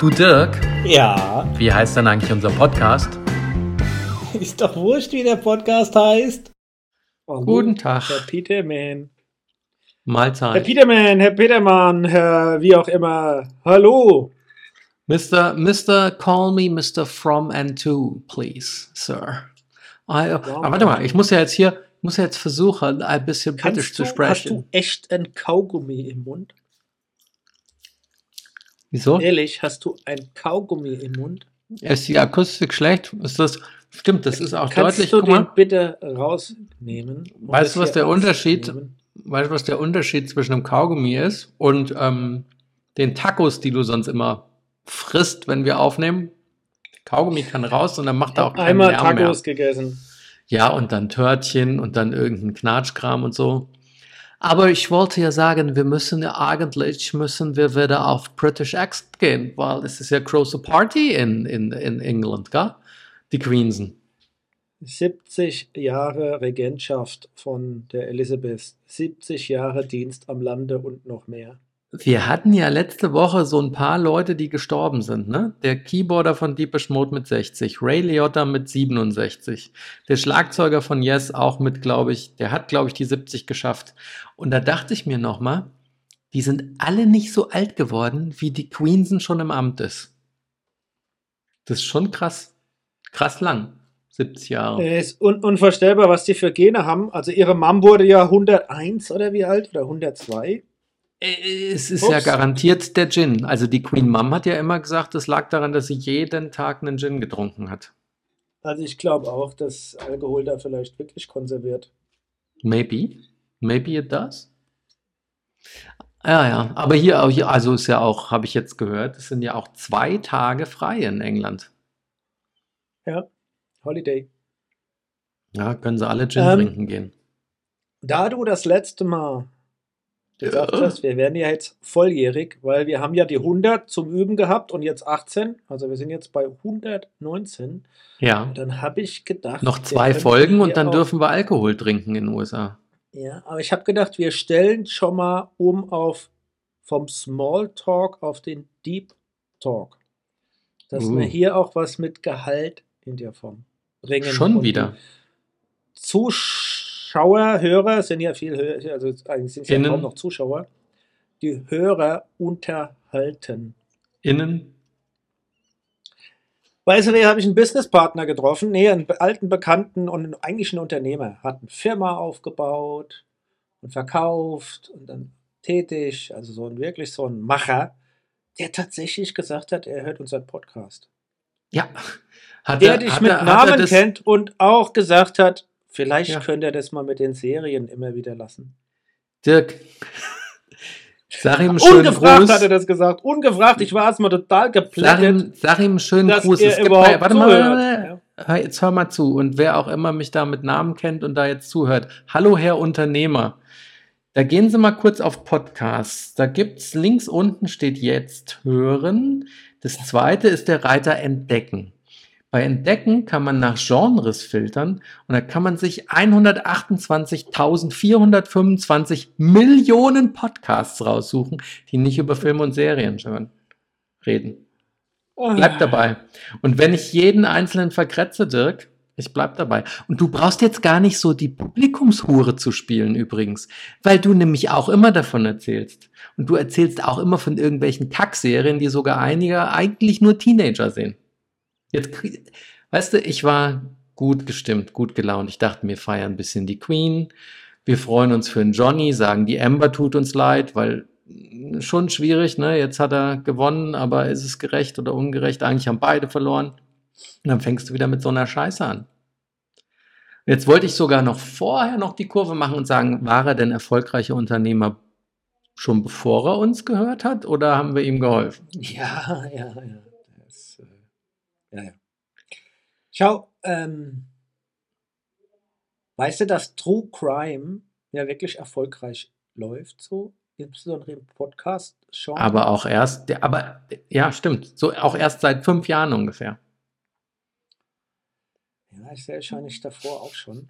Du Dirk, Ja, wie heißt denn eigentlich unser Podcast? ist doch wurscht, wie der Podcast heißt. Oh, Guten Tag. Herr Peterman. Herr Mahlzeit. Peterman, Herr Petermann, Herr wie auch immer. Hallo. Mr. Mr. Call me Mr. From and To, please, sir. I, aber warte mal, ich muss ja jetzt hier, muss ja jetzt versuchen, ein bisschen britisch Kannst zu du, hast sprechen. du echt ein Kaugummi im Mund? Wieso? Ehrlich, hast du ein Kaugummi im Mund? Ist die Akustik schlecht? Ist das, stimmt, das ist auch Kannst deutlich. du Guck den bitte rausnehmen? Weißt du, was der Unterschied- weißt du, was der Unterschied zwischen einem Kaugummi ist und ähm, den Tacos, die du sonst immer frisst, wenn wir aufnehmen? Kaugummi kann raus und dann macht er auch keinen einmal Lärm mehr. Tacos gegessen. Ja, und dann Törtchen und dann irgendein Knatschkram und so. Aber ich wollte ja sagen, wir müssen ja eigentlich, müssen wir wieder auf British Accent gehen, weil es ist ja große Party in, in, in England, gell? Die Queensen. 70 Jahre Regentschaft von der Elisabeth. 70 Jahre Dienst am Lande und noch mehr. Wir hatten ja letzte Woche so ein paar Leute, die gestorben sind, ne? Der Keyboarder von Deepish Mode mit 60, Ray Liotta mit 67, der Schlagzeuger von Yes auch mit, glaube ich, der hat, glaube ich, die 70 geschafft. Und da dachte ich mir nochmal, die sind alle nicht so alt geworden, wie die Queensen schon im Amt ist. Das ist schon krass. Krass lang. 70 Jahre. Es ist un unvorstellbar, was die für Gene haben. Also ihre Mom wurde ja 101 oder wie alt? Oder 102? Äh, Es ist ja Ups. garantiert der Gin. Also die Queen Mom hat ja immer gesagt, es lag daran, dass sie jeden Tag einen Gin getrunken hat. Also ich glaube auch, dass Alkohol da vielleicht wirklich konserviert. Maybe. Maybe it does. Ja, ja. Aber hier, also ist ja auch, habe ich jetzt gehört, es sind ja auch zwei Tage frei in England. Ja, Holiday. Ja, können sie alle Gin Ähm, trinken gehen. Da du das letzte Mal gesagt hast, wir werden ja jetzt volljährig, weil wir haben ja die 100 zum Üben gehabt und jetzt 18. Also wir sind jetzt bei 119. Ja. Dann habe ich gedacht, Noch zwei Folgen und dann dürfen wir Alkohol trinken in den USA. Ja, aber ich habe gedacht, wir stellen schon mal um auf vom Small Talk auf den Deep Talk. Dass Uh. wir hier auch was mit Gehalt in der Form bringen. Schon wieder. Zuschauer, Hörer sind ja viel höher, also eigentlich sind es ja kaum noch Zuschauer. Die Hörer unterhalten. Innen. Weißt du, da habe ich einen Businesspartner getroffen, nee, einen alten Bekannten und eigentlich einen Unternehmer. Hat eine Firma aufgebaut und verkauft und dann tätig, also so ein wirklich so ein Macher, der tatsächlich gesagt hat, er hört unseren Podcast. Ja. Hat Der er- dich mit er- Namen kennt und auch gesagt hat, vielleicht Ja. könnte er das mal mit den Serien immer wieder lassen. Dirk. Sag ihm schönen Ungefragt Gruß. hat er das gesagt, ungefragt. Ich war erstmal total Sag geplättet. ihm, sag ihm einen schönen Gruß. Es gibt bei, warte mal. Hör, jetzt hör mal zu. Und wer auch immer mich da mit Namen kennt und da jetzt zuhört. Hallo, Herr Unternehmer. Da gehen Sie mal kurz auf Podcasts. Da gibt's links unten steht jetzt hören. Das zweite ist der Reiter entdecken. Bei Entdecken kann man nach Genres filtern und da kann man sich 128.425 Millionen Podcasts raussuchen, die nicht über Filme und Serien reden. Bleib dabei. Und wenn ich jeden einzelnen verkretze, Dirk, ich bleib dabei. Und du brauchst jetzt gar nicht so die Publikumshure zu spielen übrigens, weil du nämlich auch immer davon erzählst. Und du erzählst auch immer von irgendwelchen Kackserien, die sogar einige eigentlich nur Teenager sehen. Jetzt, weißt du, ich war gut gestimmt, gut gelaunt. Ich dachte, wir feiern ein bisschen die Queen. Wir freuen uns für den Johnny, sagen die Amber tut uns leid, weil mh, schon schwierig, ne? Jetzt hat er gewonnen, aber ist es gerecht oder ungerecht? Eigentlich haben beide verloren. Und dann fängst du wieder mit so einer Scheiße an. Jetzt wollte ich sogar noch vorher noch die Kurve machen und sagen, war er denn erfolgreicher Unternehmer schon bevor er uns gehört hat oder haben wir ihm geholfen? Ja, ja, ja. Ja, ja. Schau, ähm, weißt du, dass True Crime ja wirklich erfolgreich läuft, so, insbesondere im podcast -Genre? Aber auch erst, aber ja, stimmt, so auch erst seit fünf Jahren ungefähr. Ja, ich sehe wahrscheinlich davor auch schon.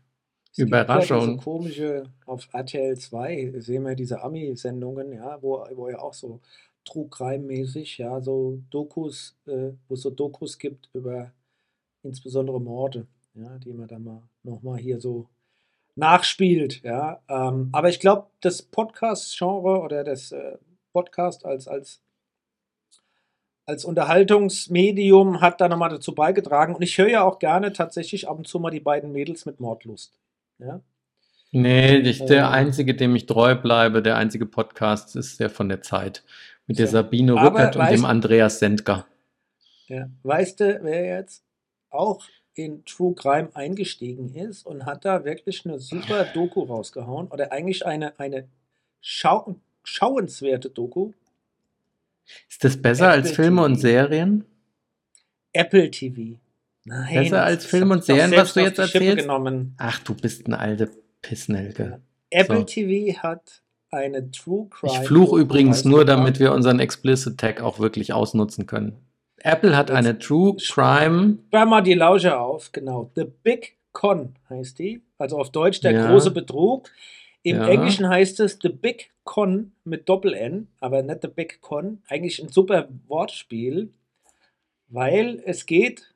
Es Überraschung. Gibt ja komische, auf RTL 2 sehen wir diese Ami-Sendungen, ja, wo, wo ja auch so True Crime-mäßig, ja, so Dokus, äh, wo es so Dokus gibt über insbesondere Morde, ja, die man dann mal nochmal hier so nachspielt, ja. Ähm, aber ich glaube, das Podcast-Genre oder das äh, Podcast als, als, als Unterhaltungsmedium hat da nochmal dazu beigetragen. Und ich höre ja auch gerne tatsächlich ab und zu mal die beiden Mädels mit Mordlust. Ja. Nee, ich, der Ähm. einzige, dem ich treu bleibe, der einzige Podcast ist der von der Zeit. Mit der. Sabine Rückert und dem Andreas Sendker. Ja. Weißt du, wer jetzt auch in True Crime eingestiegen ist und hat da wirklich eine super Doku rausgehauen oder eigentlich eine, eine schau schauenswerte Doku? Ist das besser als Apple Filme und TV. Serien? Apple TV. Nein, Besser als ist- Film hab und Serien, was du jetzt erzählst? Genommen. Ach, du bist eine alte Pissnelke. Apple So. TV hat eine True Crime. Ich fluche übrigens nur, damit wir unseren Explicit Tag auch wirklich ausnutzen können. Apple hat Jetzt- eine True Crime. Sperr mal die Lausche auf, genau. The Big Con heißt die. Also auf Deutsch der Ja. große Betrug. Im Ja. Englischen heißt es The Big Con mit Doppel-N, aber nicht The Big Con. Eigentlich ein super Wortspiel, weil es geht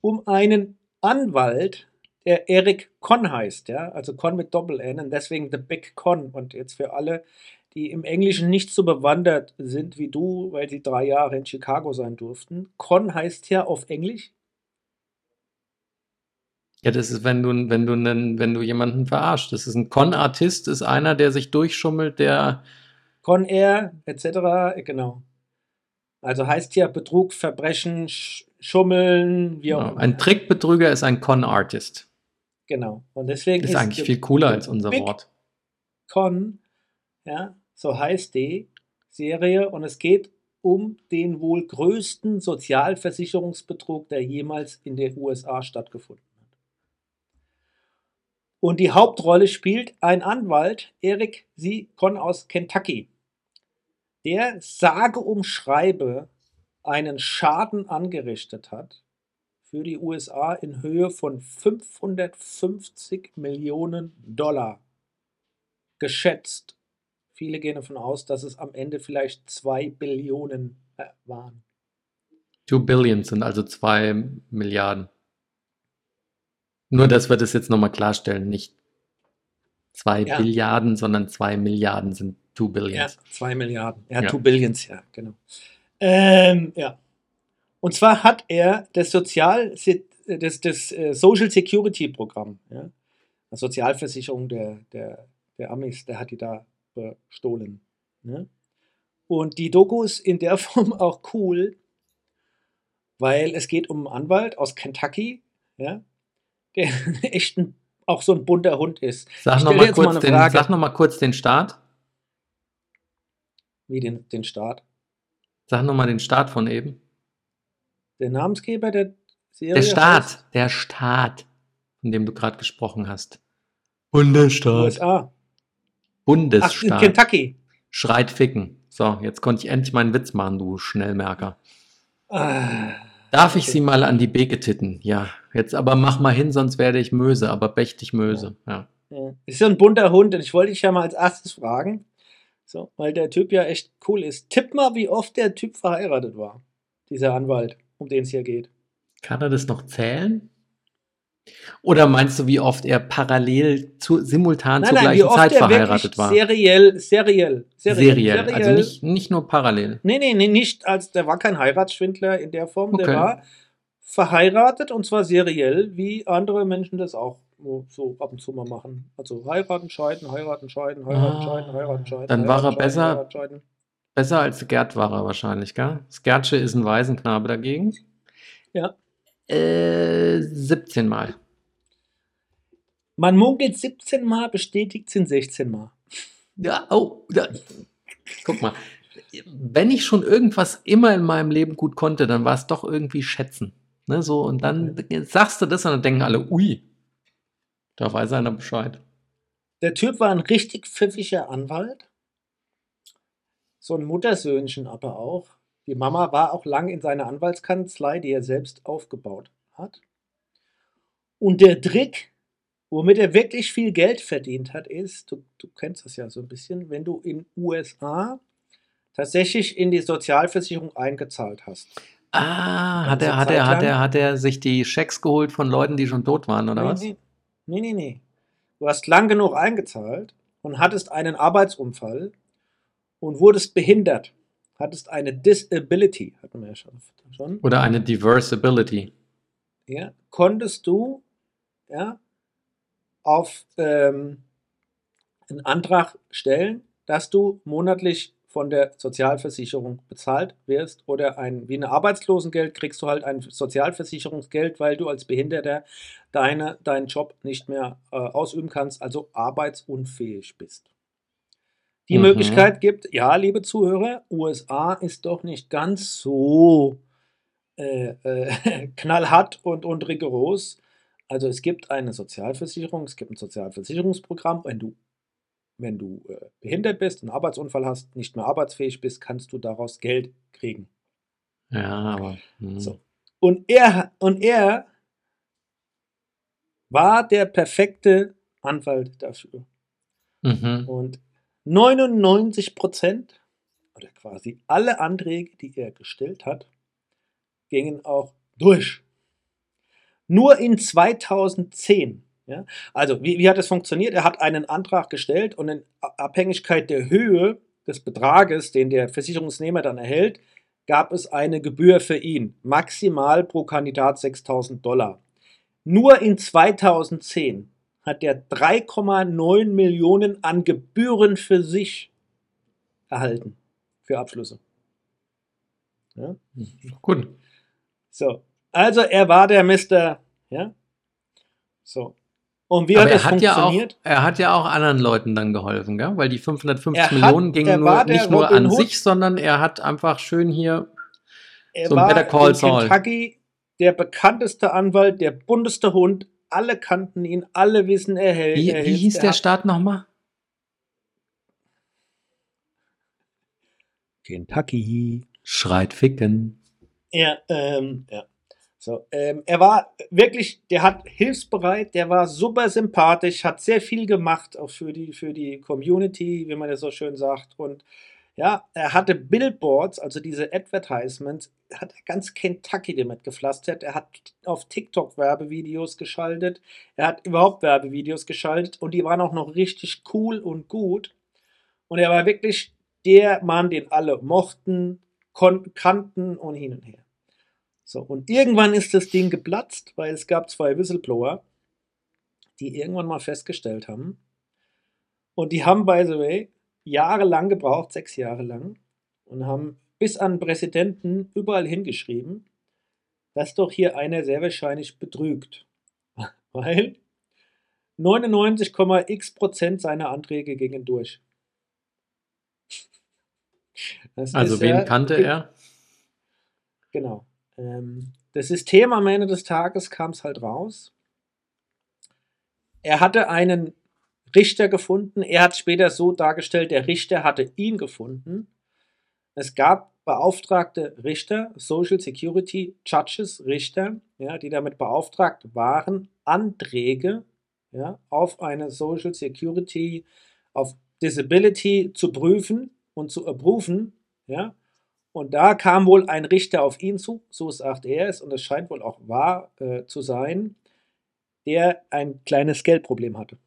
um einen Anwalt, der Eric Con heißt, ja, also Con mit Doppel-N und deswegen The Big Con. Und jetzt für alle, die im Englischen nicht so bewandert sind wie du, weil sie drei Jahre in Chicago sein durften. Con heißt ja auf Englisch Ja, das ist, wenn du, wenn du, einen, wenn du jemanden verarscht. Das ist ein Con-Artist, ist einer, der sich durchschummelt, der. Con Air etc. Genau. Also heißt ja Betrug, Verbrechen, Sch Schummeln, wie auch Genau. immer. Ein Trickbetrüger ist ein Con-Artist. Genau. Und deswegen Ist eigentlich The viel cooler als unser Big Wort. Con, ja, so heißt die Serie und es geht um den wohl größten Sozialversicherungsbetrug, der jemals in den USA stattgefunden hat. Und die Hauptrolle spielt ein Anwalt, Eric C. Con aus Kentucky, der sage um schreibe einen Schaden angerichtet hat für die USA in Höhe von 550 Millionen Dollar geschätzt. Viele gehen davon aus, dass es am Ende vielleicht zwei Billionen äh, waren. Two Billions sind also zwei Milliarden. Nur, dass wir das jetzt nochmal klarstellen. Nicht zwei Ja. Billiarden, sondern zwei Milliarden sind Two Ja, Billions. zwei Milliarden. Ja, Ja. two Billions, ja, genau. Ähm, ja. Und zwar hat er das Sozial, das, das äh, Social Security Programm, ja, das Sozialversicherung der, der, der Amis, der hat die da bestohlen. Ne? Und die Doku ist in der Form auch cool, weil es geht um einen Anwalt aus Kentucky, ja, der echt ein, auch so ein bunter Hund ist. Sag nochmal kurz, eine den, sag noch mal kurz den Start. Wie den, den Staat. Sag nochmal den Start von eben. Der Namensgeber der Serie Der heißt Staat. Der Staat, von dem du gerade gesprochen hast. Bundesstaat. USA. Ach, in Bundesstaat. Kentucky. Schreit ficken. So, jetzt konnte ich endlich meinen Witz machen, du Schnellmerker. Ah, Darf ich Okay. sie mal an die Beke titten? Ja. Jetzt aber mach mal hin, sonst werde ich Möse, aber mächtig Möse. Ja. ja. Ist so ein bunter Hund und ich wollte dich ja mal als erstes fragen, so, weil der Typ ja echt cool ist. Tipp mal, wie oft der Typ verheiratet war. Dieser Anwalt, um den es hier geht. Kann er das noch zählen? Oder meinst du, wie oft er parallel zu, simultan zur wie gleichen Zeit der verheiratet war? seriell, seriell, seriell, Seriell, also nicht, nicht nur parallel. Nee, nee, nee, nicht als, der war kein Heiratsschwindler in der Form, der Okay. war verheiratet und zwar seriell, wie andere Menschen das auch so- ab und zu mal machen. Also heiraten, scheiden, heiraten, scheiden, heiraten, Ah, scheiden, heiraten, scheiden. dann war er heiraten, scheiden, besser- heiraten. Besser als Gerd war er wahrscheinlich, gell? Das ist ein Waisenknabe dagegen. Ja. Äh, 17 Mal. Man munkelt 17 Mal, bestätigt sind 16 Mal. Ja, oh, ja. guck mal. Wenn ich schon irgendwas immer in meinem Leben gut konnte, dann war es doch irgendwie schätzen. Ne, so, und dann sagst du das und dann denken alle, ui, da weiß einer Bescheid. Der Typ war ein richtig pfiffiger Anwalt. So ein Muttersöhnchen aber auch. Die Mama war auch lang in seiner Anwaltskanzlei, die er selbst aufgebaut hat. Und der Trick, womit er wirklich viel Geld verdient hat, ist, du, du kennst das ja so ein bisschen, wenn du in USA tatsächlich in die Sozialversicherung eingezahlt hast. Ah, hat er, hat er, hat er, hat er sich die Schecks geholt von Leuten, die schon tot waren, oder nee, was? Nee, nee, nee, nee. Du hast lang genug eingezahlt und hattest einen Arbeitsunfall und wurdest behindert. Hattest eine Disability, hatten wir ja schon. schon. Oder eine Diversibility. Ja, konntest du ja, auf ähm, einen Antrag stellen, dass du monatlich von der Sozialversicherung bezahlt wirst oder ein, wie ein Arbeitslosengeld kriegst du halt ein Sozialversicherungsgeld, weil du als Behinderter deine, deinen Job nicht mehr äh, ausüben kannst, also arbeitsunfähig bist. Die Mhm. Möglichkeit gibt, ja, liebe Zuhörer, USA ist doch nicht ganz so äh, äh, knallhart und, und rigoros. Also es gibt eine Sozialversicherung, es gibt ein Sozialversicherungsprogramm. Wenn du, wenn du äh, behindert bist, einen Arbeitsunfall hast, nicht mehr arbeitsfähig bist, kannst du daraus Geld kriegen. Ja, aber. hm. So. Und er, und er war der perfekte Anwalt dafür. Mhm. Und 99 Prozent oder quasi alle Anträge, die er gestellt hat, gingen auch durch. Nur in 2010. Ja, also, wie, wie hat es funktioniert? Er hat einen Antrag gestellt und in Abhängigkeit der Höhe des Betrages, den der Versicherungsnehmer dann erhält, gab es eine Gebühr für ihn. Maximal pro Kandidat 6000 Dollar. Nur in 2010 hat er 3,9 Millionen an Gebühren für sich erhalten. Für Abschlüsse. Ja? Gut. So. Also er war der Mr. Ja? So. Und wie aber hat er es hat, ja auch, funktioniert? er hat ja auch anderen Leuten dann geholfen, gell? weil die 550 Er hat- Millionen er gingen nur, nicht nur Robin an Hood. sich, sondern er hat einfach schön hier. Er so ein war Better Call in Saul. Kentucky der bekannteste Anwalt, der bunteste Hund. Alle kannten ihn, alle wissen, er hält. Wie, er wie hieß er der hat- Staat nochmal? Kentucky. Schreit ficken. Ja, ähm, ja. So, ähm, er war wirklich, der hat hilfsbereit, der war super sympathisch, hat sehr viel gemacht, auch für die, für die Community, wie man das so schön sagt. Und ja, er hatte Billboards, also diese Advertisements, hat er ganz Kentucky damit gepflastert. Er hat auf TikTok Werbevideos geschaltet. Er hat überhaupt Werbevideos geschaltet und die waren auch noch richtig cool und gut. Und er war wirklich der Mann, den alle mochten, kon- kannten und hin und her. So, und irgendwann ist das Ding geplatzt, weil es gab zwei Whistleblower, die irgendwann mal festgestellt haben. Und die haben, by the way, jahrelang gebraucht, sechs Jahre lang, und haben bis an den Präsidenten überall hingeschrieben, dass doch hier einer sehr wahrscheinlich betrügt. Weil 99,x Prozent seiner Anträge gingen durch. Das Also wen äh, kannte er? Genau. Ähm, das System am Ende des Tages kam es halt raus. Er hatte einen Richter gefunden. Er hat später so dargestellt, der Richter hatte ihn gefunden. Es gab beauftragte Richter, Social Security Judges, Richter, ja, die damit beauftragt waren, Anträge ja, auf eine Social Security, auf Disability zu prüfen und zu erprüfen. Ja, und da kam wohl ein Richter auf ihn zu, so sagt er es, und es scheint wohl auch wahr äh, zu sein, der ein kleines Geldproblem hatte.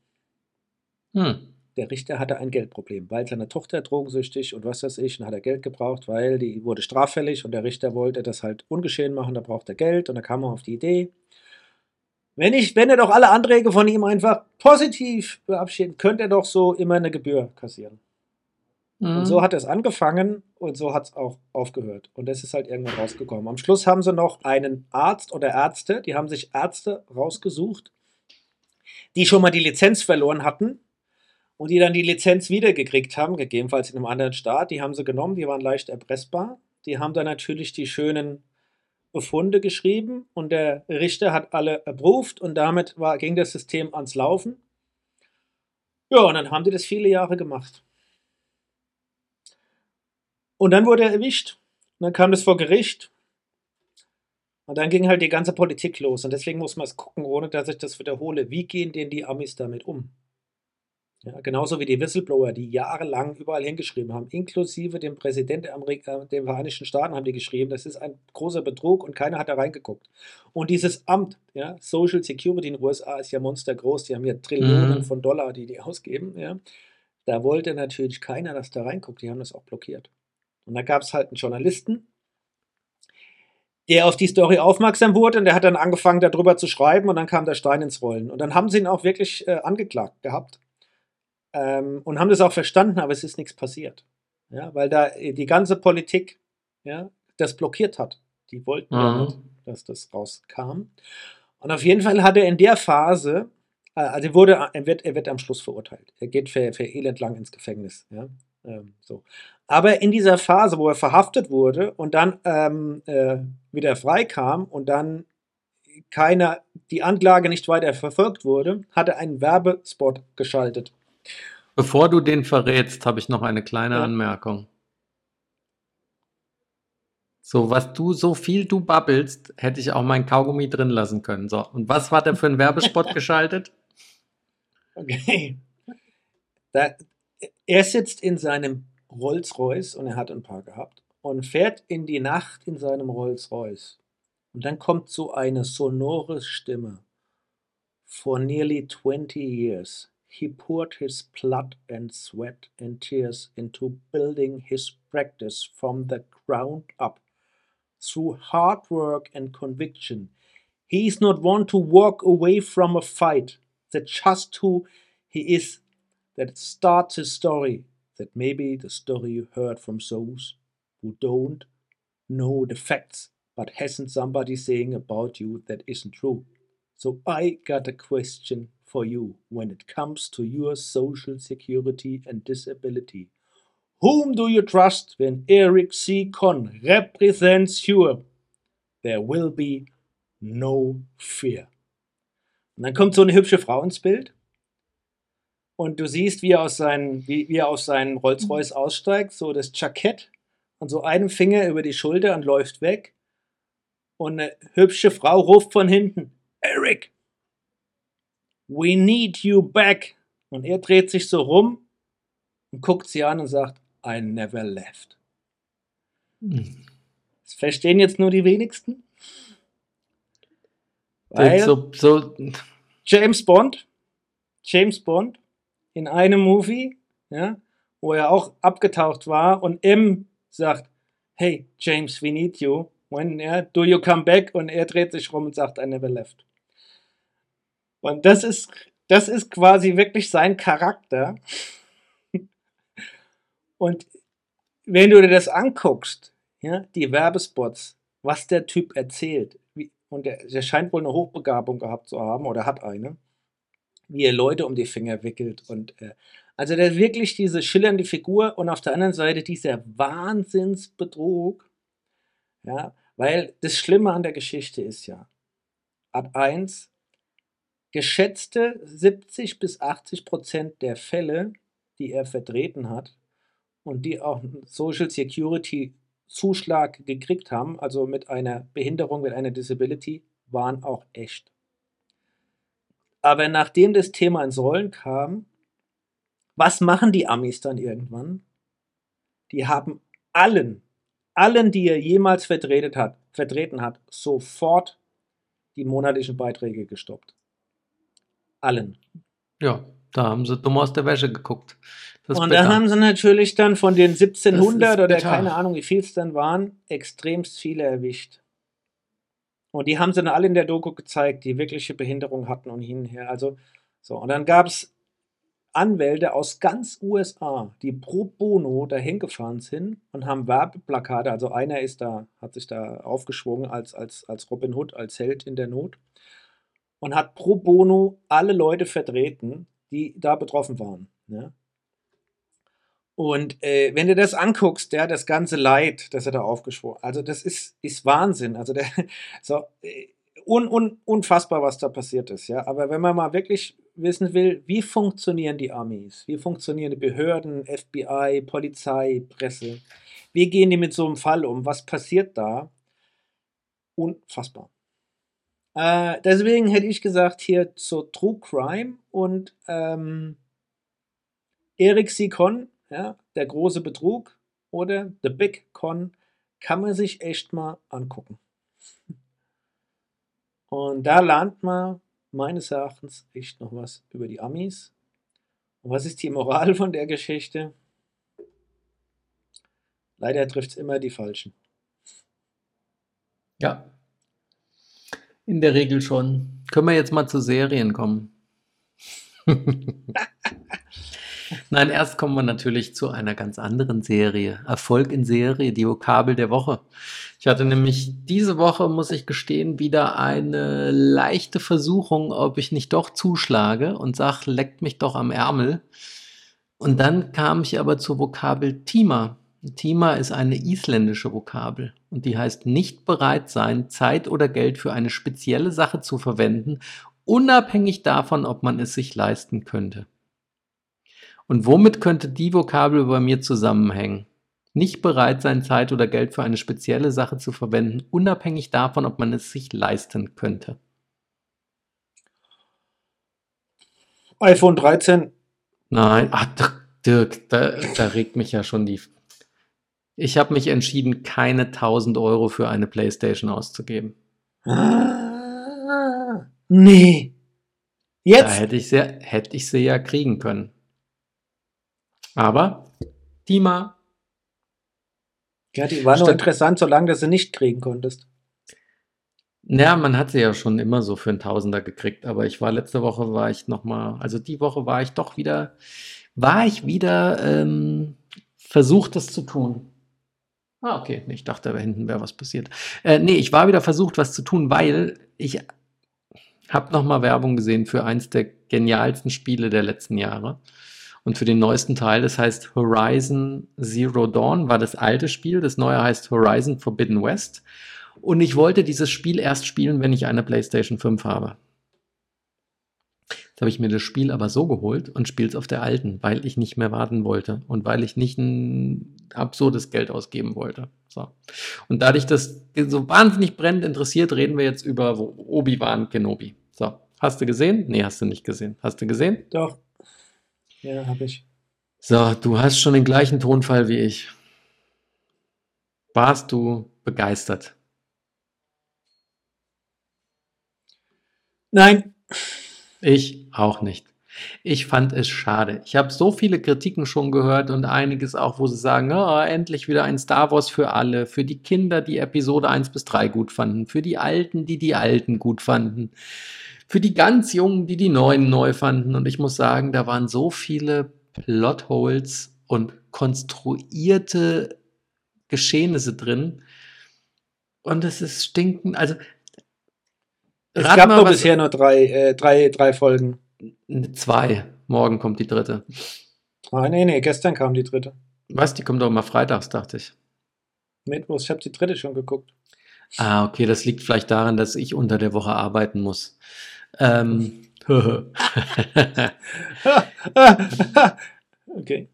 Hm. Der Richter hatte ein Geldproblem, weil seine Tochter drogensüchtig und was weiß ich, und hat er Geld gebraucht, weil die wurde straffällig und der Richter wollte das halt ungeschehen machen, da braucht er Geld und da kam er auf die Idee, wenn ich, wenn er doch alle Anträge von ihm einfach positiv verabschieden, könnte er doch so immer eine Gebühr kassieren. Und Hm. so hat es angefangen und so hat es auch aufgehört. Und das ist halt irgendwann rausgekommen. Am Schluss haben sie noch einen Arzt oder Ärzte, die haben sich Ärzte rausgesucht, die schon mal die Lizenz verloren hatten und die dann die Lizenz wiedergekriegt haben, gegebenenfalls in einem anderen Staat. Die haben sie genommen, die waren leicht erpressbar. Die haben dann natürlich die schönen Befunde geschrieben und der Richter hat alle erprobt und damit war, ging das System ans Laufen. Ja, und dann haben die das viele Jahre gemacht. Und dann wurde er erwischt. Und dann kam das vor Gericht. Und dann ging halt die ganze Politik los. Und deswegen muss man es gucken, ohne dass ich das wiederhole. Wie gehen denn die Amis damit um? Ja, genauso wie die Whistleblower, die jahrelang überall hingeschrieben haben, inklusive dem Präsidenten der, Amerika, der Vereinigten Staaten haben die geschrieben, das ist ein großer Betrug und keiner hat da reingeguckt. Und dieses Amt, ja, Social Security in den USA ist ja monstergroß, die haben ja Trillionen Mhm. von Dollar, die die ausgeben, ja. Da wollte natürlich keiner, dass da reinguckt, die haben das auch blockiert. Und da gab es halt einen Journalisten, der auf die Story aufmerksam wurde und der hat dann angefangen, darüber zu schreiben und dann kam der Stein ins Rollen. Und dann haben sie ihn auch wirklich äh, angeklagt gehabt ähm, und haben das auch verstanden, aber es ist nichts passiert. Ja, weil da äh, die ganze Politik ja, das blockiert hat. Die wollten ja Mhm. nicht, dass das rauskam. Und auf jeden Fall hat er in der Phase, äh, also wurde, er, wird, er wird am Schluss verurteilt. Er geht für, für elend lang ins Gefängnis. Ja? Ähm, so. Aber in dieser Phase, wo er verhaftet wurde und dann ähm, äh, wieder freikam und dann keiner, die Anklage nicht weiter verfolgt wurde, hat er einen Werbespot geschaltet. Bevor du den verrätst, habe ich noch eine kleine Ja. Anmerkung. So, was du, so viel du babbelst, hätte ich auch mein Kaugummi drin lassen können. So, und was war der für ein Werbespot geschaltet? Okay. Da, er sitzt in seinem Rolls-Royce und er hat ein paar gehabt und fährt in die Nacht in seinem Rolls-Royce. Und dann kommt so eine sonore Stimme. For nearly 20 years, he poured his blood and sweat and tears into building his practice from the ground up. Through hard work and conviction, he is not one to walk away from a fight that just who he is that starts his story, that maybe the story you heard from those who don't know the facts, but hasn't somebody saying about you that isn't true. So I got a question for you when it comes to your social security and disability. Whom do you trust when Eric C. Conn represents you? There will be no fear. Und dann kommt so eine hübsche Frau ins Bild und du siehst, wie er aus seinen, wie, wie er aus seinem Rolls-Royce aussteigt, so das Jackett und so einen Finger über die Schulter und läuft weg. Und eine hübsche Frau ruft von hinten, Eric, we need you back. Und er dreht sich so rum und guckt sie an und sagt, I never left. Das verstehen jetzt nur die wenigsten. Weil So, so, James Bond, James Bond in einem Movie, ja, wo er auch abgetaucht war und M sagt, hey James, we need you. When, ja, do you come back? Und er dreht sich rum und sagt, I never left. Und das ist, das ist quasi wirklich sein Charakter. Und wenn du dir das anguckst, ja, die Werbespots, was der Typ erzählt, wie, und der, der scheint wohl eine Hochbegabung gehabt zu haben oder hat eine, wie er Leute um die Finger wickelt und äh, also der wirklich diese schillernde Figur und auf der anderen Seite dieser Wahnsinnsbetrug, ja, weil das Schlimme an der Geschichte ist ja, Ad 1, geschätzte 70 bis 80 Prozent der Fälle, die er vertreten hat und die auch Social Security Zuschlag gekriegt haben, also mit einer Behinderung, mit einer Disability, waren auch echt. Aber nachdem das Thema ins Rollen kam, was machen die Amis dann irgendwann? Die haben allen, allen, die er jemals vertreten hat, vertreten hat, sofort die monatlichen Beiträge gestoppt. Allen. ja, da haben sie dumm aus der Wäsche geguckt. Und da haben sie natürlich dann von den 1700 Das ist oder keine Ahnung, wie viel es dann waren, extremst viele erwischt. Und die haben sie dann alle in der Doku gezeigt, die wirkliche Behinderung hatten und hin und her. Also, so. Und dann gab es Anwälte aus ganz USA, die pro bono dahin gefahren sind und haben Werbeplakate. Also einer ist da, hat sich da aufgeschwungen als, als, als Robin Hood, als Held in der Not und hat pro bono alle Leute vertreten, die da betroffen waren. Ne? Und äh, wenn du das anguckst, ja, das ganze Leid, das er da aufgeschworen, also das ist, ist Wahnsinn. Also der, so, äh, un, un, unfassbar, was da passiert ist, ja. Aber wenn man mal wirklich wissen will, wie funktionieren die Armees, wie funktionieren die Behörden, FBI, Polizei, Presse, wie gehen die mit so einem Fall um, was passiert da? Unfassbar. Äh, deswegen hätte ich gesagt, hier so True Crime und ähm, Erik C. Con, ja, der große Betrug oder The Big Con, kann man sich echt mal angucken. Und da lernt man meines Erachtens echt noch was über die Amis. Und was ist die Moral von der Geschichte? Leider trifft es immer die Falschen. Ja. In der Regel schon. Können wir jetzt mal zu Serien kommen? Nein, erst kommen wir natürlich zu einer ganz anderen Serie. Erfolg in Serie, die Vokabel der Woche. Ich hatte nämlich diese Woche, muss ich gestehen, wieder eine leichte Versuchung, ob ich nicht doch zuschlage und sag, leckt mich doch am Ärmel. Und dann kam ich aber zur Vokabel Tima. Tima ist eine isländische Vokabel und die heißt nicht bereit sein, Zeit oder Geld für eine spezielle Sache zu verwenden, unabhängig davon, ob man es sich leisten könnte. Und womit könnte die Vokabel bei mir zusammenhängen? Nicht bereit sein, Zeit oder Geld für eine spezielle Sache zu verwenden, unabhängig davon, ob man es sich leisten könnte. iPhone 13. Nein, ach, Dirk, da, da regt mich ja schon die. Ich habe mich entschieden, keine 1000 Euro für eine Playstation auszugeben. Ah, nee. Jetzt? Da hätte ich, sie, hätte ich sie ja kriegen können. Aber Tima. Ja, die war nur interessant, solange du sie nicht kriegen konntest. Ja, man hat sie ja schon immer so für einen Tausender gekriegt, aber ich war letzte Woche war ich noch mal, also die Woche war ich doch wieder, war ich wieder ähm, versucht, das zu tun. Ah, okay. Ich dachte, da hinten wäre was passiert. Äh, nee, ich war wieder versucht, was zu tun, weil ich habe noch mal Werbung gesehen für eins der genialsten Spiele der letzten Jahre und für den neuesten Teil. Das heißt Horizon Zero Dawn war das alte Spiel. Das neue heißt Horizon Forbidden West. Und ich wollte dieses Spiel erst spielen, wenn ich eine PlayStation 5 habe. Habe ich mir das Spiel aber so geholt und spiele es auf der alten, weil ich nicht mehr warten wollte und weil ich nicht ein absurdes Geld ausgeben wollte. So. Und dadurch, dass so wahnsinnig brennend interessiert, reden wir jetzt über Obi-Wan Kenobi. So. Hast du gesehen? Nee, hast du nicht gesehen. Hast du gesehen? Doch. Ja, habe ich. So, du hast schon den gleichen Tonfall wie ich. Warst du begeistert? Nein. Ich auch nicht. Ich fand es schade. Ich habe so viele Kritiken schon gehört und einiges auch, wo sie sagen, oh, endlich wieder ein Star Wars für alle, für die Kinder, die Episode 1 bis 3 gut fanden, für die Alten, die die Alten gut fanden für die ganz Jungen, die die Neuen neu fanden. Und ich muss sagen, da waren so viele Plotholes und konstruierte Geschehnisse drin. Und es ist stinkend. Also, es gab mal, bisher nur drei, äh, drei, drei Folgen. Zwei. Morgen kommt die dritte. Ah, nee, nee, gestern kam die dritte. Was? Die kommt doch immer freitags, dachte ich. Mittwochs, ich habe die dritte schon geguckt. Ah, okay, das liegt vielleicht daran, dass ich unter der Woche arbeiten muss. Ähm, okay.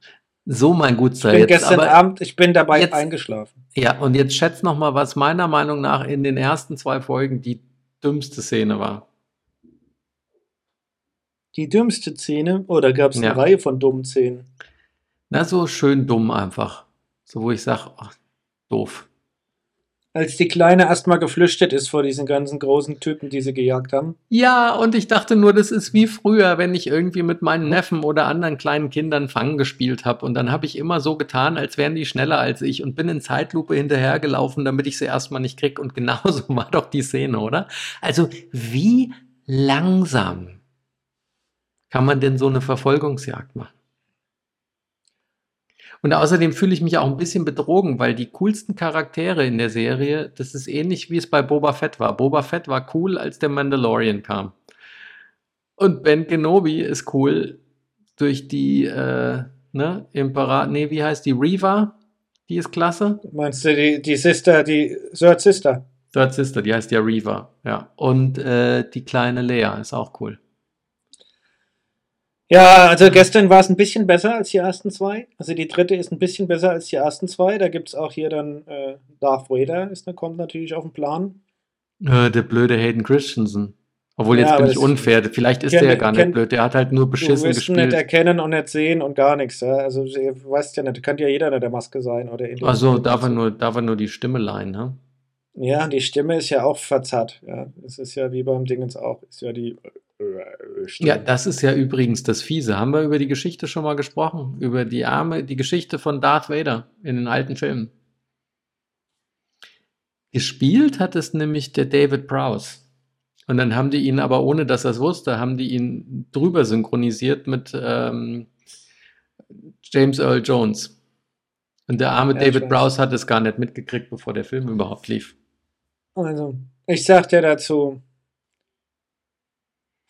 So, mein Gutser. Ich bin jetzt, gestern Abend, ich bin dabei jetzt, eingeschlafen. Ja, und jetzt schätzt noch mal, was meiner Meinung nach in den ersten zwei Folgen die dümmste Szene war. Die dümmste Szene? Oder gab es eine ja. Reihe von dummen Szenen? Na, so schön dumm einfach. So, wo ich sage, doof. Als die Kleine erstmal geflüchtet ist vor diesen ganzen großen Typen, die sie gejagt haben. Ja, und ich dachte nur, das ist wie früher, wenn ich irgendwie mit meinen Neffen oder anderen kleinen Kindern Fangen gespielt habe. Und dann habe ich immer so getan, als wären die schneller als ich und bin in Zeitlupe hinterhergelaufen, damit ich sie erstmal nicht krieg. Und genauso war doch die Szene, oder? Also, wie langsam kann man denn so eine Verfolgungsjagd machen? Und außerdem fühle ich mich auch ein bisschen betrogen, weil die coolsten Charaktere in der Serie, das ist ähnlich wie es bei Boba Fett war. Boba Fett war cool, als der Mandalorian kam. Und Ben Kenobi ist cool durch die, äh, ne, Impera, nee, wie heißt die? Reva? Die ist klasse. Meinst du die, die Sister, die Third Sister? Third Sister, die heißt ja Reva, ja. Und äh, die kleine Lea ist auch cool. Ja, also gestern war es ein bisschen besser als die ersten zwei. Also die dritte ist ein bisschen besser als die ersten zwei. Da gibt es auch hier dann äh, Darth Vader, ist, kommt natürlich auf den Plan. Äh, der blöde Hayden Christensen. Obwohl, Ja, jetzt bin aber ich unfair. Vielleicht ist kenn- der ja gar nicht kenn- blöd. Der hat halt nur Du beschissen wirst ihn nicht gespielt. erkennen und nicht sehen und gar nichts. Ja? Also, du weißt ja nicht, kann ja jeder in der Maske sein. Oder Also darf er nur, darf er nur die Stimme leihen, ne? Ja, die Stimme ist ja auch verzerrt. Ja, es ist ja wie beim Dingens auch. Ist ja die äh, Stimme. Ja, das ist ja übrigens das Fiese. Haben wir über die Geschichte schon mal gesprochen? Über die arme, die Geschichte von Darth Vader in den alten Filmen. Gespielt hat es nämlich der David Prowse. Und dann haben die ihn aber, ohne dass er es wusste, haben die ihn drüber synchronisiert mit ähm, James Earl Jones. Und der arme Ja, David. Prowse hat es gar nicht mitgekriegt, bevor der Film überhaupt lief. Also, ich sag dir dazu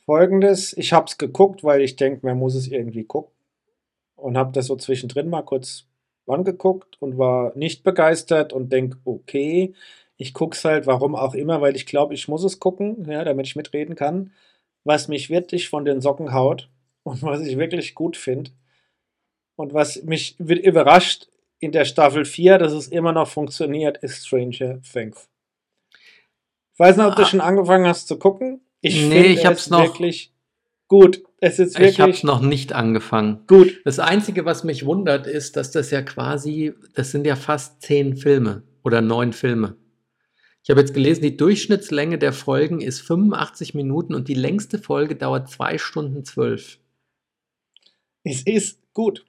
folgendes: Ich hab's geguckt, weil ich denke, man muss es irgendwie gucken. Und hab das so zwischendrin mal kurz angeguckt und war nicht begeistert und denk, okay, ich guck's halt, warum auch immer, weil ich glaube, ich muss es gucken, ja, damit ich mitreden kann, was mich wirklich von den Socken haut und was ich wirklich gut finde. Und was mich wird überrascht in der Staffel 4, dass es immer noch funktioniert, ist Stranger Things. Ich weiß nicht, ob du Ah. schon angefangen hast zu gucken. Ich Nee, finde ich hab's es noch- wirklich gut. Es ist Ich habe es wirklich noch nicht angefangen. gut. Das Einzige, was mich wundert, ist, dass das ja quasi, das sind ja fast zehn Filme oder neun Filme. Ich habe jetzt gelesen, die Durchschnittslänge der Folgen ist 85 Minuten und die längste Folge dauert zwei Stunden zwölf. Es ist gut.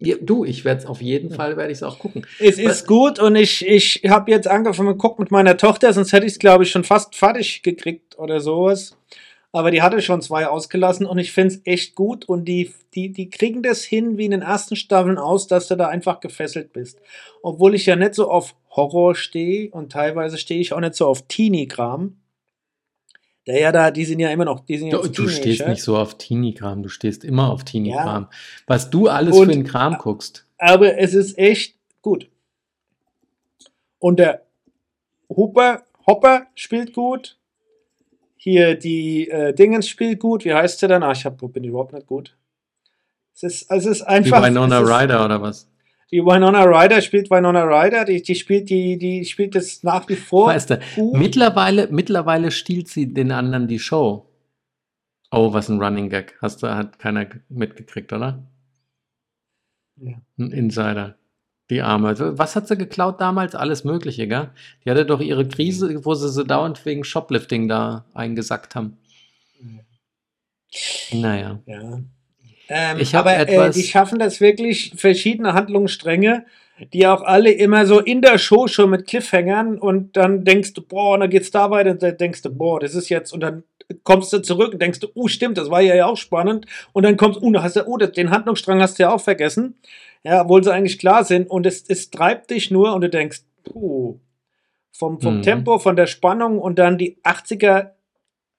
Ja, du, ich werde es auf jeden Fall, werde ich es auch gucken. Es Was- ist gut und ich, ich habe jetzt angefangen zu gucken mit meiner Tochter, sonst hätte ich es, glaube ich, schon fast fertig gekriegt oder sowas. Aber die hatte schon zwei ausgelassen und ich finde es echt gut und die, die, die kriegen das hin wie in den ersten Staffeln aus, dass du da einfach gefesselt bist. Obwohl ich ja nicht so auf Horror stehe und teilweise stehe ich auch nicht so auf Teenie-Kram. Der ja da, die sind ja immer noch, die sind Du, jetzt du stehst nicht so auf Teenie-Kram, du stehst immer auf Teenie-Kram. Ja. Was du alles Und- für einen Kram guckst. aber es ist echt gut. Und der Hopper, Hopper spielt gut. Hier die äh, Dingens spielt gut. Wie heißt der dann? Ah, ich hab, bin überhaupt nicht gut. Es ist, es ist Wie einfach. Winona es ist, Ryder oder was? Die Winona Ryder spielt Winona Ryder. Die, die spielt die, die spielt das nach wie vor Weißt du, gut. mittlerweile, mittlerweile stiehlt sie den anderen die Show. Oh, was ein Running Gag. Hast du, hat keiner mitgekriegt, oder? Ja. Ein Insider. Die Arme. Also, Was hat sie geklaut damals? Alles Mögliche, gell? Die hatte doch ihre Krise, wo sie sie dauernd wegen Shoplifting da eingesackt haben. Naja. Ja. Ähm, Ich aber äh, etwas- die schaffen das wirklich, verschiedene Handlungsstränge, die auch alle immer so in der Show schon mit Cliffhangern und dann denkst du, boah, und dann geht's da weiter und dann denkst du, boah, das ist jetzt, und dann kommst du zurück und denkst du, oh, stimmt, das war ja auch spannend. Und dann kommst du, oh, hast du, oh, das- den Handlungsstrang hast du ja auch vergessen, ja, obwohl sie eigentlich klar sind. Und es, es treibt dich nur und du denkst, puh, vom, vom Mhm. Tempo, von der Spannung und dann die 80er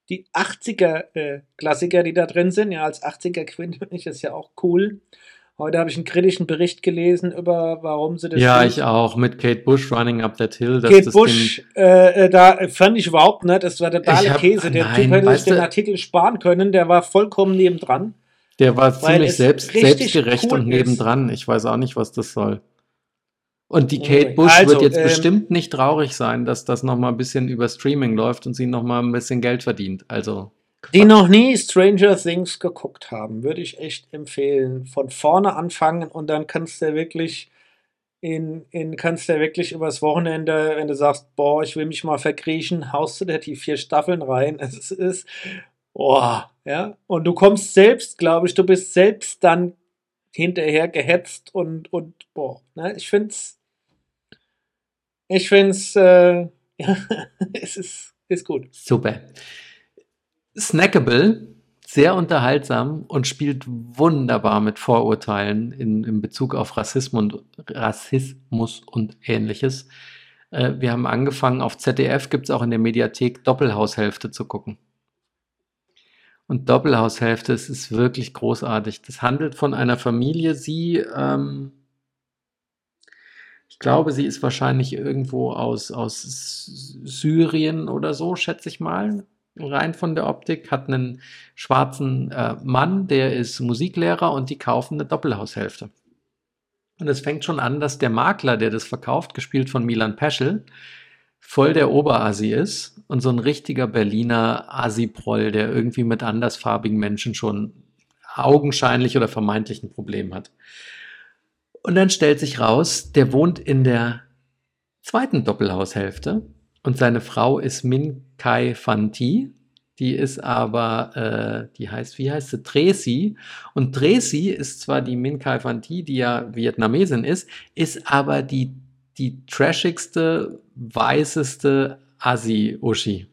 die 80er äh, Klassiker, die da drin sind, ja, als 80er Quint finde ich das ja auch cool. Heute habe ich einen kritischen Bericht gelesen über, warum sie das. Ja, sind. ich auch. Mit Kate Bush Running Up That Hill. Kate Bush, äh, äh, da fand ich überhaupt nicht. Das war totale Ich hab- Käse. Der nein, Typ hätte sich den Artikel sparen können. Der war vollkommen nebendran. Der war ziemlich selbst, selbstgerecht cool und nebendran. Ich weiß auch nicht, was das soll. Und die Anyway, Kate Bush also, wird jetzt ähm, bestimmt nicht traurig sein, dass das nochmal ein bisschen über Streaming läuft und sie nochmal ein bisschen Geld verdient. Also. Die noch nie Stranger Things geguckt haben, würde ich echt empfehlen. Von vorne anfangen und dann kannst du wirklich in, in kannst du wirklich übers Wochenende, wenn du sagst, boah, ich will mich mal verkriechen, haust du da die vier Staffeln rein. Es ist, boah, ja. Und du kommst selbst, glaube ich, du bist selbst dann hinterher gehetzt und, und boah, ne, ich find's, ich find's, äh, ja, es ist, ist gut. Super. Snackable, sehr unterhaltsam und spielt wunderbar mit Vorurteilen in, in Bezug auf Rassismus und, Rassismus und ähnliches. Äh, wir haben angefangen, auf ZDF gibt es auch in der Mediathek Doppelhaushälfte zu gucken. Und Doppelhaushälfte, es ist wirklich großartig. Das handelt von einer Familie, sie, ähm, ich glaube, sie ist wahrscheinlich irgendwo aus, aus Syrien oder so, schätze ich mal rein von der Optik, hat einen schwarzen äh, Mann, der ist Musiklehrer und die kaufen eine Doppelhaushälfte. Und es fängt schon an, dass der Makler, der das verkauft, gespielt von Milan Peschel, voll der Oberassi ist und so ein richtiger Berliner Asiproll, der irgendwie mit andersfarbigen Menschen schon augenscheinlich oder vermeintlich ein Problem hat. Und dann stellt sich raus, der wohnt in der zweiten Doppelhaushälfte und seine Frau ist Min Kai Fanti. Die ist aber, äh, die heißt, wie heißt sie? Tracy. Und Tracy ist zwar die Min Kai Fanti, die ja Vietnamesin ist, ist aber die, die trashigste, weißeste Asi-Uschi.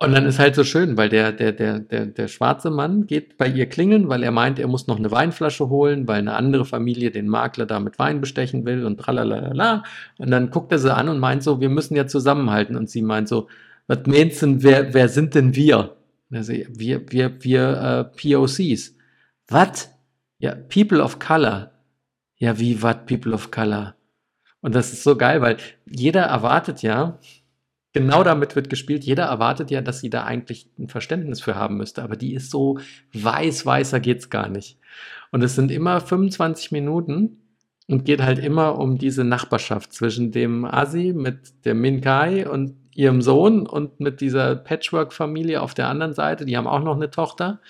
Und dann ist halt so schön, weil der, der, der, der, der schwarze Mann geht bei ihr klingeln, weil er meint, er muss noch eine Weinflasche holen, weil eine andere Familie den Makler da mit Wein bestechen will und tralalala. Und dann guckt er sie an und meint so, wir müssen ja zusammenhalten. Und sie meint so, was meinst du, wer, wer sind denn wir? Also, wir, wir, wir äh, POCs. Was? Ja, People of Color. Ja, wie was People of Color? Und das ist so geil, weil jeder erwartet ja, genau damit wird gespielt, jeder erwartet ja, dass sie da eigentlich ein Verständnis für haben müsste, aber die ist so weiß, weißer geht's gar nicht. Und es sind immer 25 Minuten und geht halt immer um diese Nachbarschaft zwischen dem Asi mit der Minkai und ihrem Sohn und mit dieser Patchwork-Familie auf der anderen Seite. Die haben auch noch eine Tochter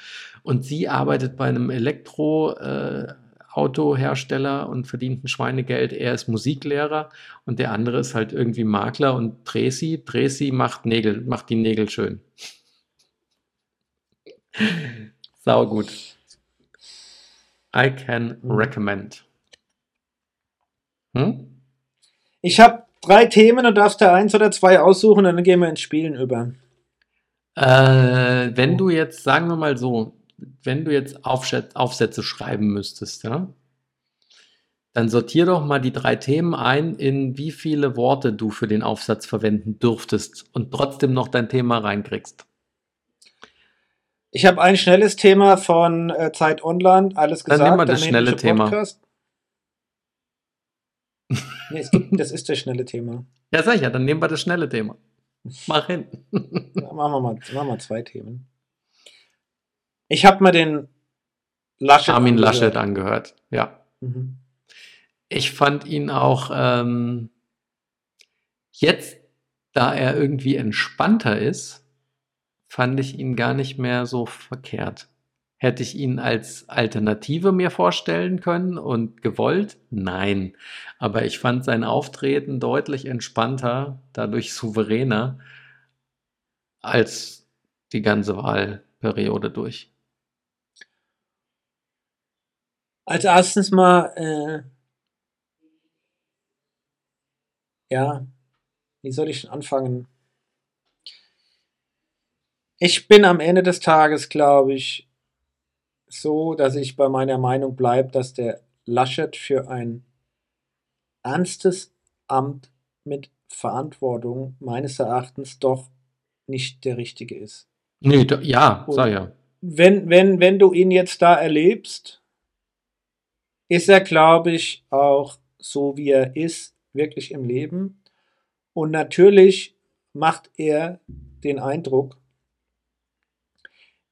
und sie arbeitet bei einem Elektro- äh, Autohersteller und verdient ein Schweinegeld. Er ist Musiklehrer und der andere ist halt irgendwie Makler und Tracy. Tracy macht Nägel, macht die Nägel schön. Sau gut. I can recommend. Hm? Ich habe drei Themen und darfst da eins oder zwei aussuchen, dann gehen wir ins Spielen über. Äh, wenn du jetzt, sagen wir mal so, wenn du jetzt Aufsätze schreiben müsstest, ja, dann sortier doch mal die drei Themen ein, in wie viele Worte du für den Aufsatz verwenden dürftest und trotzdem noch dein Thema reinkriegst. Ich habe ein schnelles Thema von äh, Zeit Online, alles gesagt. Dann nehmen wir das schnelle Thema. Nee, gibt, das ist das schnelle Thema. Ja, sag ich ja, dann nehmen wir das schnelle Thema. Mach hin. Ja, machen, wir mal, machen wir mal zwei Themen. Ich habe mir den Laschet Armin angehört. Laschet angehört, ja. Mhm. Ich fand ihn auch ähm, jetzt, da er irgendwie entspannter ist, fand ich ihn gar nicht mehr so verkehrt. Hätte ich ihn als Alternative mir vorstellen können und gewollt? Nein. Aber ich fand sein Auftreten deutlich entspannter, dadurch souveräner als die ganze Wahlperiode durch. Als erstens mal, äh, ja, wie soll ich anfangen? Ich bin am Ende des Tages, glaube ich, so, dass ich bei meiner Meinung bleibe, dass der Laschet für ein ernstes Amt mit Verantwortung meines Erachtens doch nicht der richtige ist. Nee, ja, sag ja. Wenn, wenn, wenn du ihn jetzt da erlebst, ist er, glaube ich, auch so, wie er ist, wirklich im Leben. Und natürlich macht er den Eindruck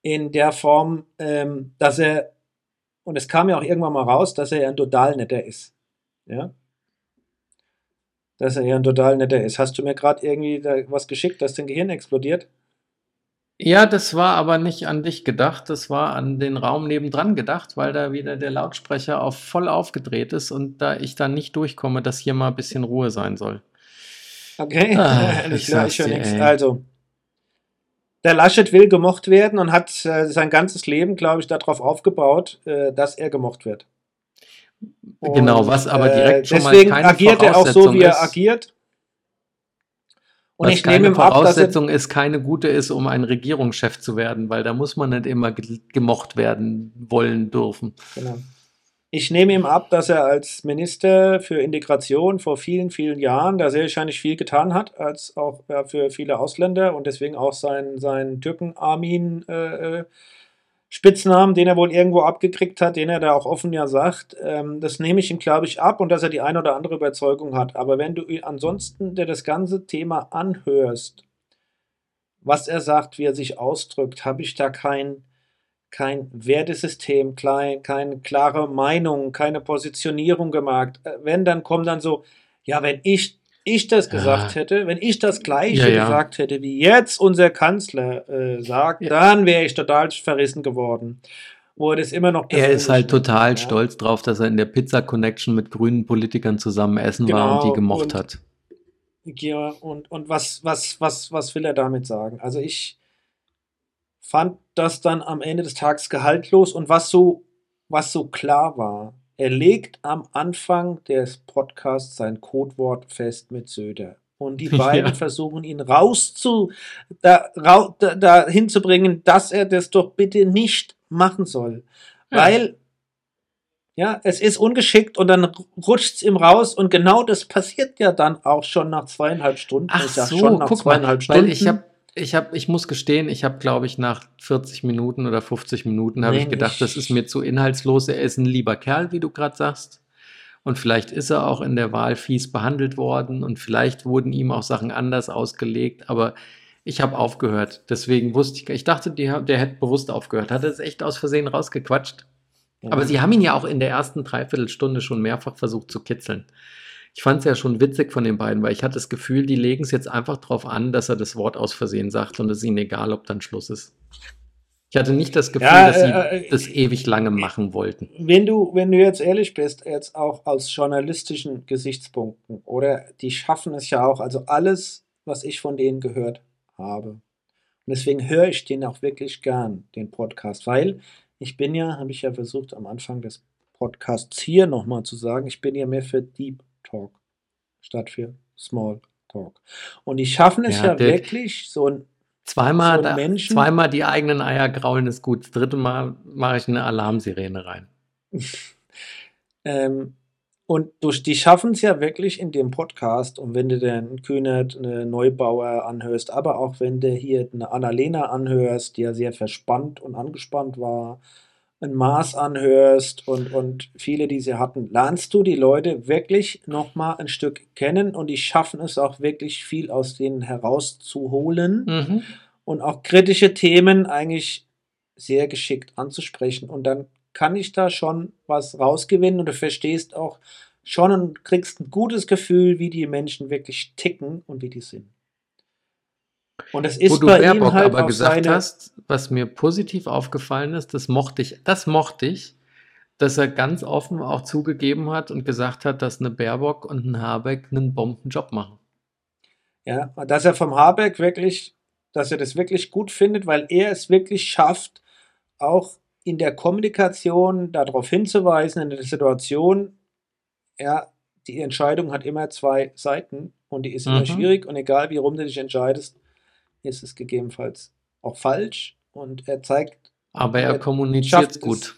in der Form, ähm, dass er, und es kam ja auch irgendwann mal raus, dass er ja ein total netter ist. Ja? Dass er ja ein total netter ist. Hast du mir gerade irgendwie was geschickt, dass dein Gehirn explodiert? Ja, das war aber nicht an dich gedacht, das war an den Raum nebendran gedacht, weil da wieder der Lautsprecher auf voll aufgedreht ist und da ich dann nicht durchkomme, dass hier mal ein bisschen Ruhe sein soll. Okay, ah, ich klar, ich nichts. Also, der Laschet will gemocht werden und hat äh, sein ganzes Leben, glaube ich, darauf aufgebaut, äh, dass er gemocht wird. Und, genau, was aber direkt äh, schon mal keine agiert er auch so, wie er agiert. Und Was ich nehme ihm ab, Voraussetzung ist, keine gute ist, um ein Regierungschef zu werden, weil da muss man nicht immer gemocht werden wollen dürfen. Genau. Ich nehme ihm ab, dass er als Minister für Integration vor vielen, vielen Jahren da sehr wahrscheinlich viel getan hat, als auch ja, für viele Ausländer und deswegen auch sein, sein Türken-Armin äh, äh Spitznamen, den er wohl irgendwo abgekriegt hat, den er da auch offen ja sagt, ähm, das nehme ich ihm, glaube ich, ab und dass er die eine oder andere Überzeugung hat. Aber wenn du ansonsten dir das ganze Thema anhörst, was er sagt, wie er sich ausdrückt, habe ich da kein, kein Wertesystem, klein, keine klare Meinung, keine Positionierung gemacht. Äh, wenn, dann kommt dann so, ja, wenn ich ich das Ja. gesagt hätte, wenn ich das Gleiche Ja, ja. gesagt hätte, wie jetzt unser Kanzler äh, sagt, Ja. dann wäre ich total verrissen geworden. Wo er das immer noch Er ist halt total ja. stolz drauf, dass er in der Pizza Connection mit grünen Politikern zusammen essen war und Genau, die gemocht und- hat. Ja, und, und was, was, was, was will er damit sagen? Also ich fand das dann am Ende des Tages gehaltlos und was so, was so klar war, er legt am Anfang des Podcasts sein Codewort fest mit Söder. Und die Ja. beiden versuchen ihn rauszu, da, rau, da, da hinzubringen, dass er das doch bitte nicht machen soll. Ja. Weil, ja, es ist ungeschickt und dann rutscht es ihm raus und genau das passiert ja dann auch schon nach zweieinhalb Stunden. Ach so, schon nach guck mal, zweieinhalb weil Stunden. ich habe, ich habe, ich muss gestehen, ich habe, glaube ich, nach 40 Minuten oder 50 Minuten habe Nee, ich gedacht, ich- das ist mir zu inhaltslos. Er ist ein lieber Kerl, wie du gerade sagst. Und vielleicht ist er auch in der Wahl fies behandelt worden und vielleicht wurden ihm auch Sachen anders ausgelegt, aber ich habe aufgehört. Deswegen wusste ich, ich dachte, die, der hätte bewusst aufgehört. Hat er es echt aus Versehen rausgequatscht? Ja. Aber sie haben ihn ja auch in der ersten Dreiviertelstunde schon mehrfach versucht zu kitzeln. Ich fand es ja schon witzig von den beiden, weil ich hatte das Gefühl, die legen es jetzt einfach drauf an, dass er das Wort aus Versehen sagt und es ist ihnen egal, ob dann Schluss ist. Ich hatte nicht das Gefühl, Ja, dass sie äh, äh, das ewig lange machen wollten. wenn du, wenn du jetzt ehrlich bist, jetzt auch aus journalistischen Gesichtspunkten, oder die schaffen es ja auch, also alles, was ich von denen gehört habe. Und deswegen höre ich den auch wirklich gern, den Podcast, weil ich bin ja, habe ich ja versucht am Anfang des Podcasts hier nochmal zu sagen, ich bin ja mehr für Deep Talk statt für Small Talk. Und die schaffen es Ja, ja, wirklich, so ein Zweimal, so Menschen- zweimal die eigenen Eier graulen ist gut. Das dritte Mal mache ich eine Alarmsirene rein. Ähm, und durch die schaffen es ja wirklich in dem Podcast, und wenn du den Kühnert, eine Neubauer anhörst, aber auch wenn du hier eine Annalena anhörst, die ja sehr verspannt und angespannt war, ein Maß anhörst und, und viele, die sie hatten, lernst du die Leute wirklich nochmal ein Stück kennen und die schaffen es auch wirklich viel aus denen herauszuholen Mhm. und auch kritische Themen eigentlich sehr geschickt anzusprechen. Und dann kann ich da schon was rausgewinnen und du verstehst auch schon und kriegst ein gutes Gefühl, wie die Menschen wirklich ticken und wie die sind. Und das Wo ist du bei ihm Baerbock halt aber gesagt hast, was mir positiv aufgefallen ist, das mochte ich, das mochte ich, dass er ganz offen auch zugegeben hat und gesagt hat, dass eine Baerbock und ein Habeck einen Bombenjob machen. Ja, dass er vom Habeck wirklich, dass er das wirklich gut findet, weil er es wirklich schafft, auch in der Kommunikation darauf hinzuweisen, in der Situation, ja, die Entscheidung hat immer zwei Seiten und die ist immer Mhm. schwierig und egal wie rum du dich entscheidest, ist es gegebenenfalls auch falsch und er zeigt, Aber er Er kommuniziert es. gut.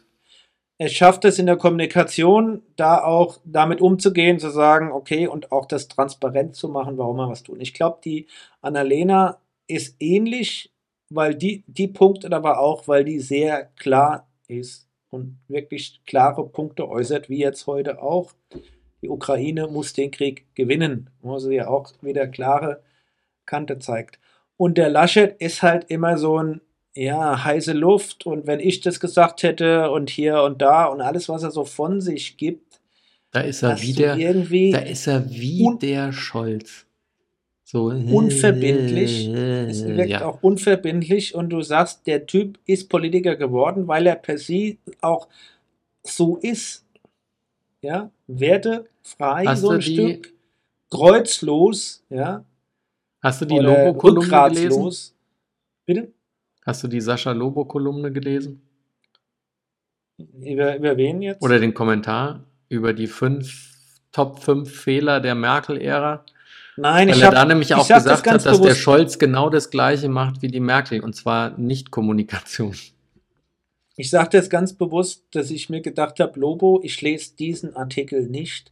er schafft es in der Kommunikation, da auch damit umzugehen, zu sagen, okay, und auch das transparent zu machen, warum er was tut. Ich glaube, die Annalena ist ähnlich, weil die, die punktet aber auch, weil die sehr klar ist und wirklich klare Punkte äußert, wie jetzt heute auch. Die Ukraine muss den Krieg gewinnen, wo sie ja auch wieder klare Kante zeigt. Und der Laschet ist halt immer so ein, ja, heiße Luft und wenn ich das gesagt hätte und hier und da und alles, was er so von sich gibt, Da ist er wie der, irgendwie da ist er wie der Scholz. So Unverbindlich. es wirkt ja. auch unverbindlich und du sagst, der Typ ist Politiker geworden, weil er per se auch so ist. Ja, wertefrei, Hast so ein Stück, kreuzlos, ja, Hast du die oder Lobo-Kolumne gelesen? Bitte? Hast du die Sascha Lobo-Kolumne gelesen? Über, über wen jetzt? Oder den Kommentar über die fünf Top 5 Fehler der Merkel-Ära? Nein, Weil ich er habe da nämlich auch sag das gesagt ganz hat, dass der bewusst. Scholz genau das Gleiche macht wie die Merkel und zwar nicht Kommunikation. Ich sage das ganz bewusst, dass ich mir gedacht habe, Lobo, ich lese diesen Artikel nicht.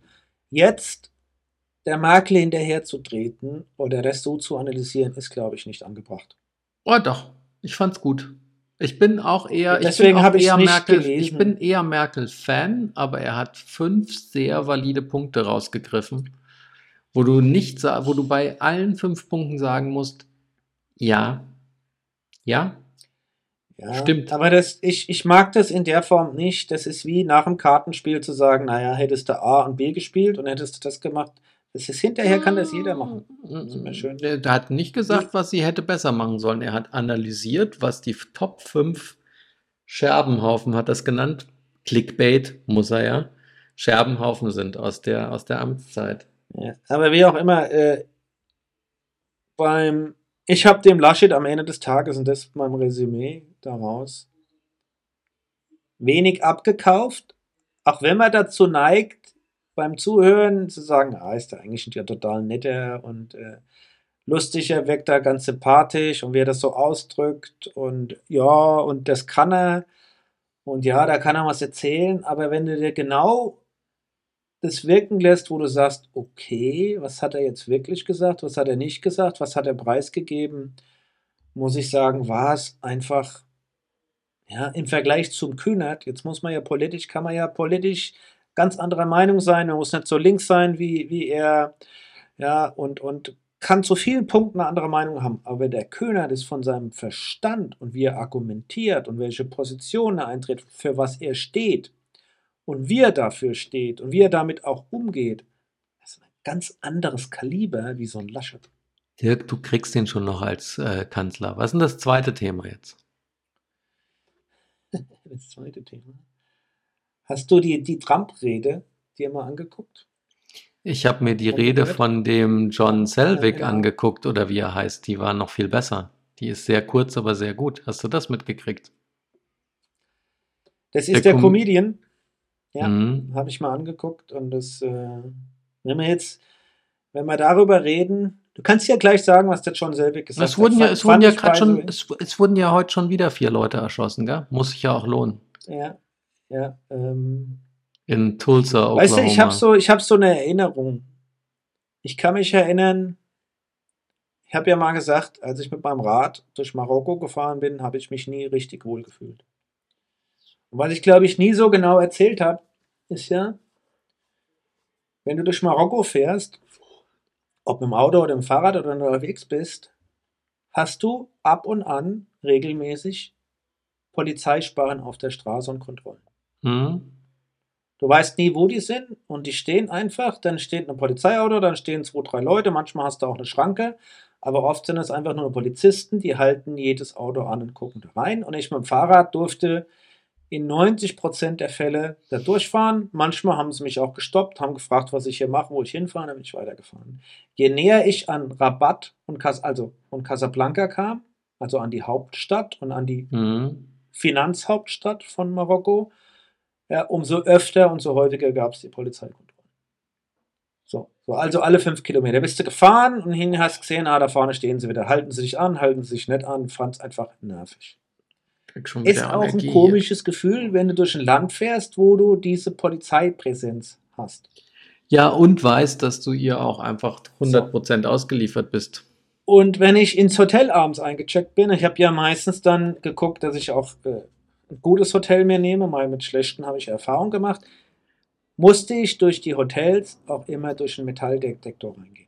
Jetzt der Merkel hinterherzutreten oder das so zu analysieren, ist, glaube ich, nicht angebracht. Oh doch, ich fand's gut. Ich bin auch eher, ich Deswegen bin habe ich's eher nicht Merkel, gelesen. ich bin eher Merkel-Fan, aber er hat fünf sehr valide Punkte rausgegriffen, wo du nicht, wo du bei allen fünf Punkten sagen musst, ja, ja, Ja, Stimmt. Aber das, ich, ich mag das in der Form nicht. Das ist wie nach dem Kartenspiel zu sagen, naja, hättest du A und B gespielt und hättest du das gemacht, Das ist hinterher, kann das jeder machen. Das ist immer schön. Der, der hat nicht gesagt, was sie hätte besser machen sollen. Er hat analysiert, was die Top 5 Scherbenhaufen, hat das genannt. Clickbait, muss er ja. Scherbenhaufen sind aus der, aus der Amtszeit. Ja, aber wie auch immer, äh, beim, ich habe dem Laschet am Ende des Tages, und das ist mein Resümee daraus, wenig abgekauft, auch wenn man dazu neigt, beim Zuhören zu sagen, ah, ist der eigentlich ja total netter und äh, lustiger, wirkt da ganz sympathisch und wie er das so ausdrückt und ja, und das kann er. Und ja, da kann er was erzählen, aber wenn du dir genau das wirken lässt, wo du sagst, okay, was hat er jetzt wirklich gesagt, was hat er nicht gesagt, was hat er preisgegeben, muss ich sagen, war es einfach, ja, im Vergleich zum Kühnert, jetzt muss man ja politisch, kann man ja politisch ganz anderer Meinung sein, man muss nicht so links sein wie, wie er, ja, und, und kann zu vielen Punkten eine andere Meinung haben, aber der Kühnert ist von seinem Verstand und wie er argumentiert und welche Position er eintritt, für was er steht, und wie er dafür steht und wie er damit auch umgeht, das ist ein ganz anderes Kaliber wie so ein Laschet. Dirk, du kriegst den schon noch als äh, Kanzler. Was ist denn das zweite Thema jetzt? das zweite Thema. Hast du die, die Trump-Rede dir mal angeguckt? Ich habe mir die Rede von dem John Selvig ja, genau. angeguckt oder wie er heißt. Die war noch viel besser. Die ist sehr kurz, aber sehr gut. Hast du das mitgekriegt? Das ist der, der Com Comedian. Ja, mhm. habe ich mal angeguckt und das, äh, wenn wir jetzt, wenn wir darüber reden, du kannst ja gleich sagen, was der John Selvig gesagt es wurden hat. Ja, es wurden ja schon, es, es, wurden ja heute schon wieder vier Leute erschossen, gell? Muss sich ja auch lohnen. Ja, ja. Ähm, In Tulsa, Oklahoma. Weißt du, ich habe so, ich habe so eine Erinnerung. Ich kann mich erinnern, ich habe ja mal gesagt, als ich mit meinem Rad durch Marokko gefahren bin, habe ich mich nie richtig wohl gefühlt. Und was ich glaube ich nie so genau erzählt habe, ist ja, wenn du durch Marokko fährst, ob im Auto oder im Fahrrad oder unterwegs bist, hast du ab und an regelmäßig Polizeisperren auf der Straße und Kontrollen. Mhm. Du weißt nie, wo die sind und die stehen einfach, dann steht ein Polizeiauto, dann stehen zwei, drei Leute, manchmal hast du auch eine Schranke, aber oft sind es einfach nur Polizisten, die halten jedes Auto an und gucken da rein. Und ich mit dem Fahrrad durfte in 90 Prozent der Fälle da durchfahren. Manchmal haben sie mich auch gestoppt, haben gefragt, was ich hier mache, wo ich hinfahre, dann bin ich weitergefahren. Je näher ich an Rabat und, Cas also, und Casablanca kam, also an die Hauptstadt und an die mhm. Finanzhauptstadt von Marokko, ja, umso öfter und so häufiger gab es die Polizeikontrollen. So, so, also alle fünf Kilometer bist du gefahren und hin hast gesehen, ah, da vorne stehen sie wieder. Halten sie sich an, halten sie sich nicht an, fand es einfach nervig ist auch Energie. ein komisches Gefühl, wenn du durch ein Land fährst, wo du diese Polizeipräsenz hast. Ja, und weißt, dass du ihr auch einfach 100% so. ausgeliefert bist. Und wenn ich ins Hotel abends eingecheckt bin, ich habe ja meistens dann geguckt, dass ich auch äh, ein gutes Hotel mir nehme, mal mit schlechten habe ich Erfahrung gemacht, musste ich durch die Hotels auch immer durch einen Metalldetektor reingehen.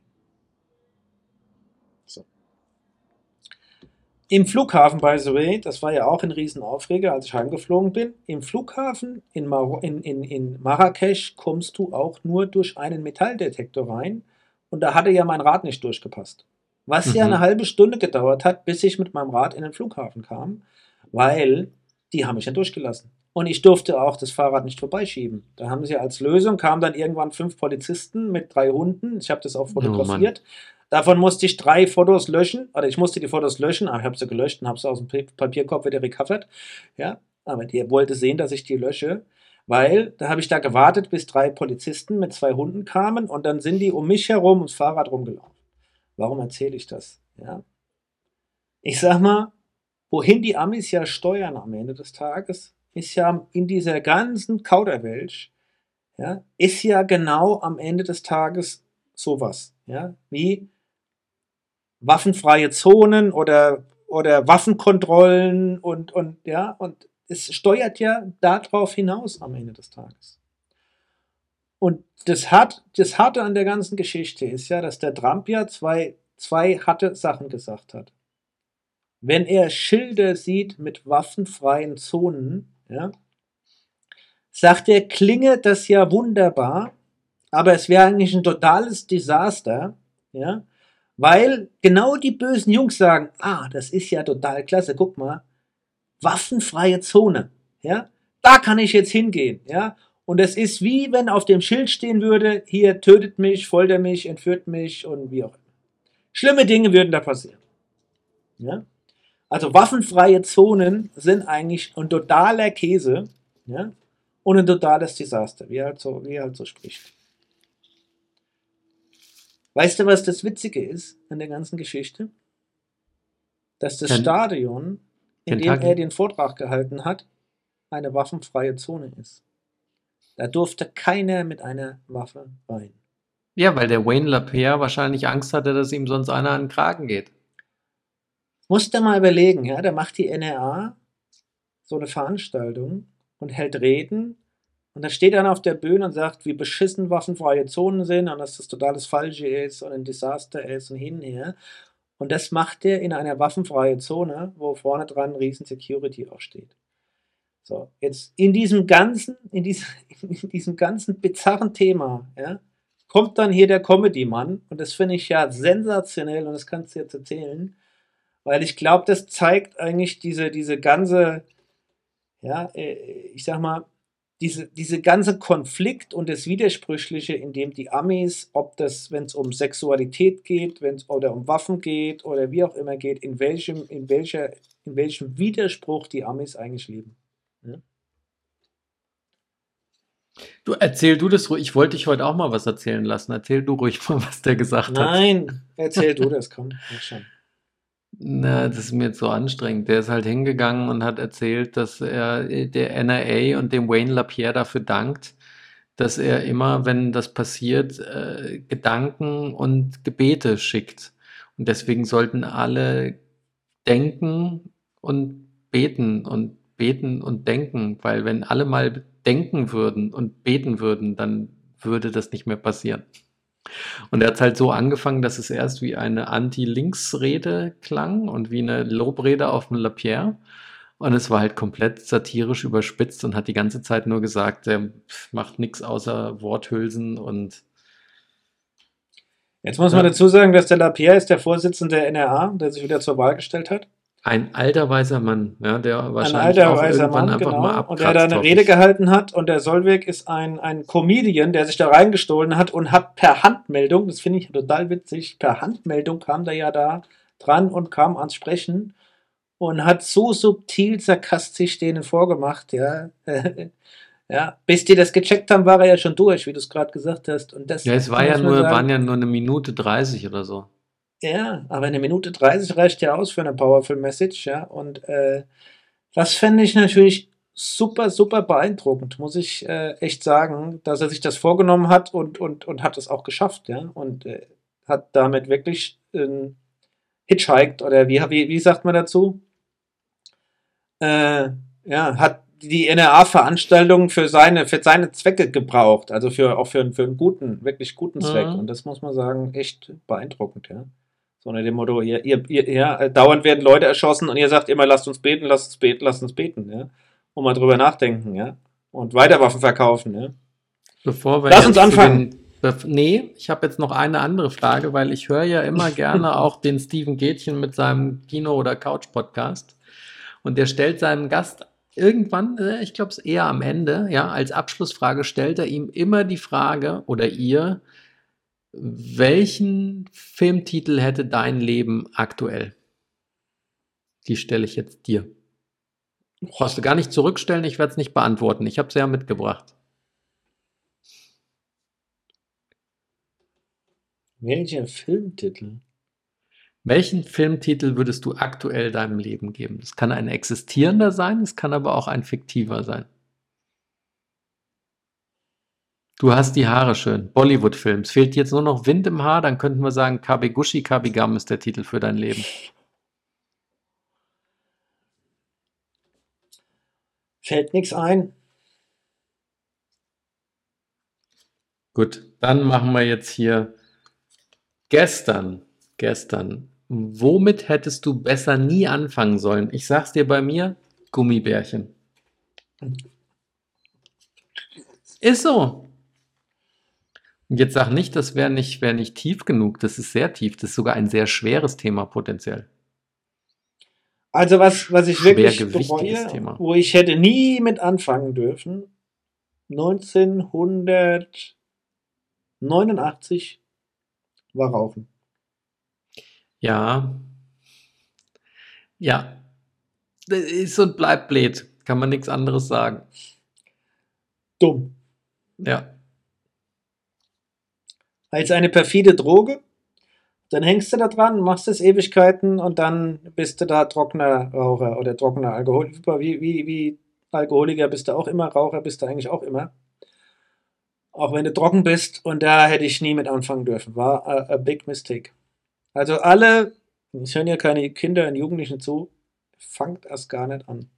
Im Flughafen, by the way, das war ja auch ein Riesenaufreger, als ich heimgeflogen bin. Im Flughafen in, Mar in, in, in Marrakesch kommst du auch nur durch einen Metalldetektor rein. Und da hatte ja mein Rad nicht durchgepasst. Was mhm. ja eine halbe Stunde gedauert hat, bis ich mit meinem Rad in den Flughafen kam, weil die haben mich ja durchgelassen. Und ich durfte auch das Fahrrad nicht vorbeischieben. Da haben sie als Lösung, kamen dann irgendwann fünf Polizisten mit drei Hunden. Ich habe das auch oh fotografiert. Oh Davon musste ich drei Fotos löschen, oder ich musste die Fotos löschen, aber ich habe sie gelöscht und habe sie aus dem Papierkorb wieder recovered. Ja, aber die wollte sehen, dass ich die lösche, weil da habe ich da gewartet, bis drei Polizisten mit zwei Hunden kamen und dann sind die um mich herum ums Fahrrad rumgelaufen. Warum erzähle ich das? Ja. Ich sag mal, wohin die Amis ja steuern am Ende des Tages, ist ja in dieser ganzen Kauderwelsch, ja, ist ja genau am Ende des Tages sowas, ja, wie waffenfreie Zonen oder, oder Waffenkontrollen und, und ja, und es steuert ja darauf hinaus am Ende des Tages. Und das, hat, das Harte an der ganzen Geschichte ist ja, dass der Trump ja zwei, zwei harte Sachen gesagt hat. Wenn er Schilder sieht mit waffenfreien Zonen, ja, sagt er, klinge das ja wunderbar, aber es wäre eigentlich ein totales Desaster, ja, weil genau die bösen Jungs sagen, ah, das ist ja total klasse, guck mal, waffenfreie Zone, ja, da kann ich jetzt hingehen, ja, und es ist wie wenn auf dem Schild stehen würde, hier tötet mich, foltert mich, entführt mich und wie auch immer. Schlimme Dinge würden da passieren. Ja? Also waffenfreie Zonen sind eigentlich ein totaler Käse ja? und ein totales Desaster, wie er halt so, wie er halt so spricht. Weißt du, was das Witzige ist an der ganzen Geschichte? Dass das Ken Stadion, in dem Kentucky. er den Vortrag gehalten hat, eine waffenfreie Zone ist. Da durfte keiner mit einer Waffe rein. Ja, weil der Wayne LaPierre wahrscheinlich Angst hatte, dass ihm sonst einer an den Kragen geht. Musst du mal überlegen, ja, da macht die NRA so eine Veranstaltung und hält Reden und da steht einer auf der Bühne und sagt, wie beschissen waffenfreie Zonen sind und dass das total das Falsche ist und ein Desaster ist und hin und her. Und das macht er in einer waffenfreie Zone, wo vorne dran riesen Security auch steht. So, jetzt in diesem ganzen, in diesem, in diesem ganzen bizarren Thema, ja, kommt dann hier der Comedy-Mann und das finde ich ja sensationell und das kannst du jetzt erzählen, weil ich glaube, das zeigt eigentlich diese, diese ganze, ja, äh, ich sag mal, diese, diese ganze Konflikt und das Widersprüchliche, in dem die Amis, ob das, wenn es um Sexualität geht, wenn es oder um Waffen geht oder wie auch immer geht, in welchem, in welcher, in welchem Widerspruch die Amis eigentlich leben. Ja? Du erzähl du das ruhig. Ich wollte dich heute auch mal was erzählen lassen. Erzähl du ruhig mal, was der gesagt hat. Nein, erzähl du das, komm. Ja, schon. Na, das ist mir jetzt so anstrengend. Der ist halt hingegangen und hat erzählt, dass er äh, der NRA und dem Wayne LaPierre dafür dankt, dass er immer, wenn das passiert, äh, Gedanken und Gebete schickt. Und deswegen sollten alle denken und beten und beten und denken, weil wenn alle mal denken würden und beten würden, dann würde das nicht mehr passieren. Und er hat halt so angefangen, dass es erst wie eine Anti-Links-Rede klang und wie eine Lobrede auf den Lapierre. Und es war halt komplett satirisch überspitzt und hat die ganze Zeit nur gesagt, er macht nichts außer Worthülsen und Jetzt muss man dazu sagen, dass der Lapierre ist der Vorsitzende der NRA, der sich wieder zur Wahl gestellt hat. Ein alter weißer Mann, ja, der Ein wahrscheinlich alter auch weißer irgendwann Mann, einfach genau. mal Und der da abkratzt. eine Rede gehalten hat. Und der Solveig ist ein, ein Comedian, der sich da reingestohlen hat und hat per Handmeldung, das finde ich total witzig, per Handmeldung kam der ja da dran und kam ans Sprechen und hat so subtil sarkastisch denen vorgemacht, ja. ja, bis die das gecheckt haben, war er ja schon durch, wie du es gerade gesagt hast. Und das Ja, es war ja nur, sagen, waren ja nur eine Minute 30 oder so. Ja, aber eine Minute 30 reicht ja aus für eine Powerful Message, ja. Und äh, das fände ich natürlich super, super beeindruckend, muss ich äh, echt sagen, dass er sich das vorgenommen hat und, und, und hat es auch geschafft, ja. Und äh, hat damit wirklich ähm, hitchhiked oder wie, wie, wie sagt man dazu? Äh, ja, hat die NRA-Veranstaltung für seine, für seine Zwecke gebraucht, also für, auch für, für einen guten, wirklich guten Zweck. Mhm. Und das muss man sagen, echt beeindruckend, ja. So unter dem Motto, ihr, ihr, ihr, ja, dauernd werden Leute erschossen und ihr sagt immer, lasst uns beten, lasst uns beten, lasst uns beten, ja. Und mal drüber nachdenken, ja. Und weiter Waffen verkaufen, ja. Bevor wir Lass uns anfangen. Den, nee, ich habe jetzt noch eine andere Frage, weil ich höre ja immer gerne auch den Steven Gätchen mit seinem Kino- oder Couch-Podcast. Und der stellt seinem Gast irgendwann, äh, ich glaube es eher am Ende, ja, als Abschlussfrage stellt er ihm immer die Frage oder ihr, welchen Filmtitel hätte dein Leben aktuell? Die stelle ich jetzt dir. Brauchst du gar nicht zurückstellen, ich werde es nicht beantworten. Ich habe es ja mitgebracht. Welcher Filmtitel? Welchen Filmtitel würdest du aktuell deinem Leben geben? Das kann ein existierender sein, es kann aber auch ein fiktiver sein. Du hast die Haare schön. Bollywood-Film. Es fehlt jetzt nur noch Wind im Haar, dann könnten wir sagen, Kabegushi Kabigam ist der Titel für dein Leben. Fällt nichts ein. Gut, dann machen wir jetzt hier gestern. Gestern. Womit hättest du besser nie anfangen sollen? Ich sag's dir bei mir, Gummibärchen. Ist so. Und jetzt sag nicht, das wäre nicht, wär nicht tief genug. Das ist sehr tief. Das ist sogar ein sehr schweres Thema potenziell. Also was, was ich wirklich bereue, Thema. wo ich hätte nie mit anfangen dürfen, 1989 war Rauchen. Ja. Ja. Das ist und bleibt blöd. Kann man nichts anderes sagen. Dumm. Ja. Als eine perfide Droge. Dann hängst du da dran, machst es Ewigkeiten und dann bist du da trockener Raucher oder trockener Alkoholiker. Wie, wie, wie Alkoholiker bist du auch immer, Raucher bist du eigentlich auch immer. Auch wenn du trocken bist und da hätte ich nie mit anfangen dürfen. War a, a big mistake. Also alle, es hören ja keine Kinder und Jugendlichen zu, fangt erst gar nicht an. Und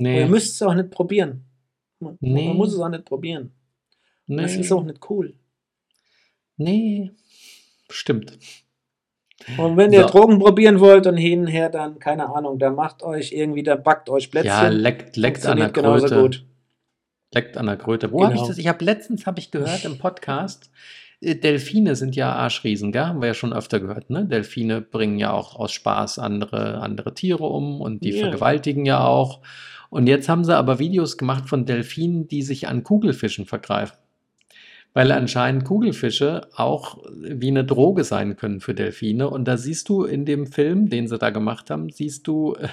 Nee. Ihr müsst es auch nicht probieren. Man, Nee. man muss es auch nicht probieren. nee. Das ist auch nicht cool. Nee. Stimmt. Und wenn ihr So. Drogen probieren wollt und hin und her, dann, keine Ahnung, dann macht euch irgendwie, dann backt euch Plätzchen. Ja, leckt, leckt an der Kröte. gut. Leckt an der Kröte. Wo habe ich Genau. das? Ich habe letztens habe ich gehört im Podcast, äh, Delfine sind ja Arschriesen, gell? Haben wir ja schon öfter gehört, ne? Delfine bringen ja auch aus Spaß andere, andere Tiere um und die Ja. vergewaltigen ja auch. Und jetzt haben sie aber Videos gemacht von Delfinen, die sich an Kugelfischen vergreifen. Weil anscheinend Kugelfische auch wie eine Droge sein können für Delfine. Und da siehst du in dem Film, den sie da gemacht haben, siehst du, äh,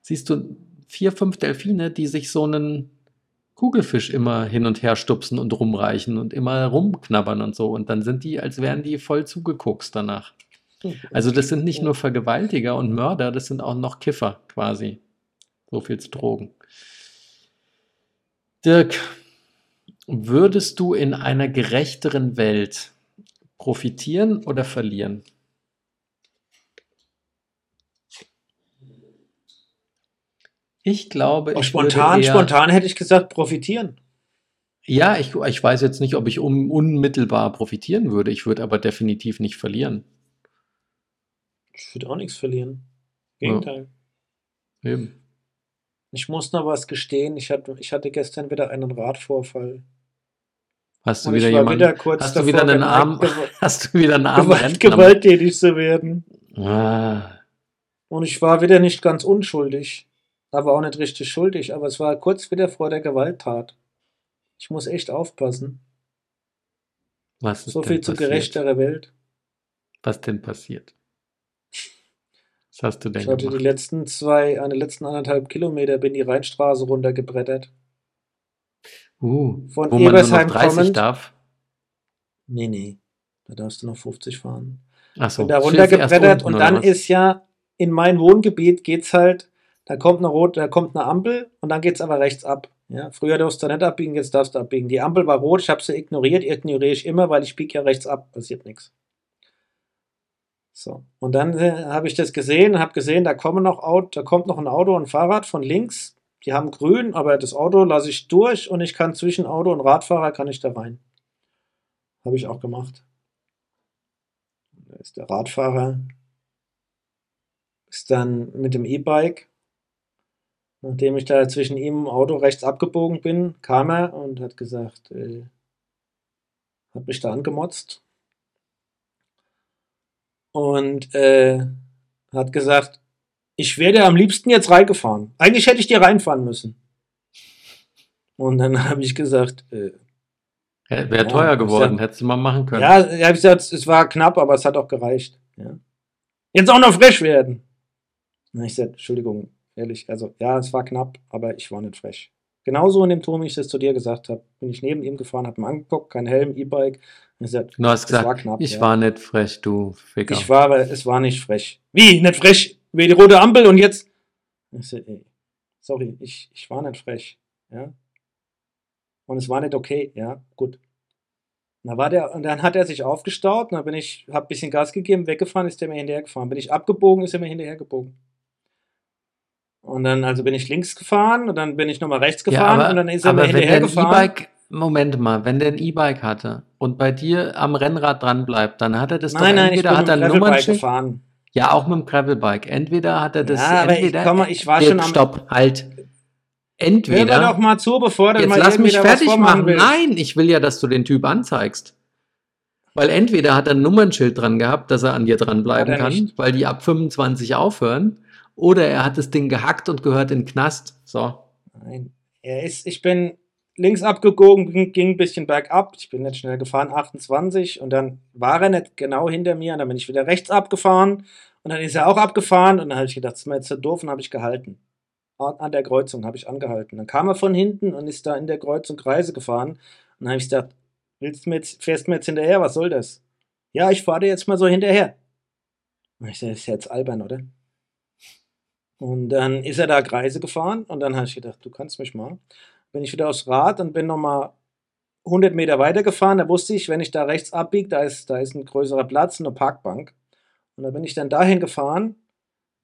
siehst du vier, fünf Delfine, die sich so einen Kugelfisch immer hin und her stupsen und rumreichen und immer rumknabbern und so. Und dann sind die, als wären die voll zugekokst danach. Also das sind nicht nur Vergewaltiger und Mörder, das sind auch noch Kiffer quasi. So viel zu Drogen. Dirk, würdest du in einer gerechteren Welt profitieren oder verlieren? Ich glaube, ich spontan, würde eher, spontan hätte ich gesagt, profitieren. Ja, ich, ich weiß jetzt nicht, ob ich un, unmittelbar profitieren würde. Ich würde aber definitiv nicht verlieren. Ich würde auch nichts verlieren. Ja. Gegenteil. Eben. Ich muss noch was gestehen. Ich hatte, ich hatte gestern wieder einen Radvorfall. Hast du Und wieder jemanden, wieder hast du wieder einen Arm, hast du wieder einen armen gewalt, gewalttätig zu werden. Ah, Und ich war wieder nicht ganz unschuldig. Aber auch nicht richtig schuldig. Aber es war kurz wieder vor der Gewalttat. Ich muss echt aufpassen. was ist So viel zu gerechterer Welt. Was denn passiert? Was hast du denn Ich hatte die gemacht? letzten zwei, eine letzten anderthalb Kilometer bin die Rheinstraße runtergebrettert. Uh, Von wo man nur noch Ebersheim 30 kommend. darf? Nee, nee. Da darfst du noch 50 fahren. Achso, bin da runtergebrettert und dann ist ja in mein Wohngebiet geht's halt, da kommt eine rot, da kommt eine Ampel und dann geht's aber rechts ab. Ja, früher durfst du nicht abbiegen, jetzt darfst du abbiegen. Die Ampel war rot, ich habe sie ignoriert, ignoriere ich immer, weil ich biege ja rechts ab, passiert nichts. So, und dann äh, habe ich das gesehen, habe gesehen, da kommen noch Auto, da kommt noch ein Auto und ein Fahrrad von links. Die haben grün, aber das Auto lasse ich durch und ich kann zwischen Auto und Radfahrer kann ich da rein. Habe ich auch gemacht. Da ist der Radfahrer, ist dann mit dem E-Bike, nachdem ich da zwischen ihm und Auto rechts abgebogen bin, kam er und hat gesagt, äh, hat mich da angemotzt und äh, hat gesagt, ich wäre am liebsten jetzt reingefahren. Eigentlich hätte ich dir reinfahren müssen. Und dann habe ich gesagt, äh, Wäre Ja, teuer geworden, hättest du mal machen können. ja, ich habe gesagt, es war knapp, aber es hat auch gereicht. Ja. Jetzt auch noch frisch werden. Na, ich sagte, Entschuldigung, ehrlich, also ja, es war knapp, aber ich war nicht frech. Genauso in dem Ton, wie ich das zu dir gesagt habe, bin ich neben ihm gefahren, habe ihn angeguckt, kein Helm, E-Bike. Ich sagte, es war gesagt, knapp. ich ja. war nicht frech, du Ficker. Ich war, aber es war nicht frech. Wie, nicht frech? Wie die rote Ampel und jetzt? Ich so, ey, sorry, ich, ich war nicht frech. Ja. Und es war nicht okay, ja, gut. Und dann, war der, und dann hat er sich aufgestaut, und dann bin ich, hab ein bisschen Gas gegeben, weggefahren, ist der mir hinterhergefahren. Bin ich abgebogen, ist er mir hinterhergebogen. Und dann, also bin ich links gefahren und dann bin ich nochmal rechts gefahren und dann ist er mir aber hinterhergefahren. E-Bike, Moment mal, wenn der ein E-Bike hatte und bei dir am Rennrad dran bleibt, dann hat er das Nein, doch nein, ich bin entweder hat mit er Nummernschild, gefahren. Ja auch mit dem Gravelbike. Entweder hat er das, Ja, aber ich- entweder, komm mal, ich war schon am- Stopp, halt. Hör Entweder, doch mal zu, bevor du jetzt mal lass mich fertig machen. willst. Nein, ich will ja, dass du den Typ anzeigst. Weil entweder hat er ein Nummernschild dran gehabt, dass er an dir dranbleiben kann, nicht. weil die ab 25 aufhören, oder er hat das Ding gehackt und gehört in den Knast. So. Nein. Er ist, ich bin links abgebogen, ging, ein bisschen bergab. Ich bin nicht schnell gefahren, 28. Und dann war er nicht genau hinter mir. Und dann bin ich wieder rechts abgefahren. Und dann ist er auch abgefahren. Und dann habe ich gedacht, das ist mir jetzt so doof. Und habe ich gehalten. An der Kreuzung habe ich angehalten. Dann kam er von hinten und ist da in der Kreuzung Kreise gefahren. Und dann habe ich gedacht, willst du mir jetzt, fährst du mir jetzt hinterher? Was soll das? Ja, ich fahre dir jetzt mal so hinterher. Und ich sage, das ist jetzt albern, oder? Und dann ist er da Kreise gefahren und dann habe ich gedacht, du kannst mich mal. Bin ich wieder aufs Rad und bin nochmal 100 Meter weiter gefahren. Da wusste ich, wenn ich da rechts abbiege, da ist, da ist ein größerer Platz, eine Parkbank. Und da bin ich dann dahin gefahren,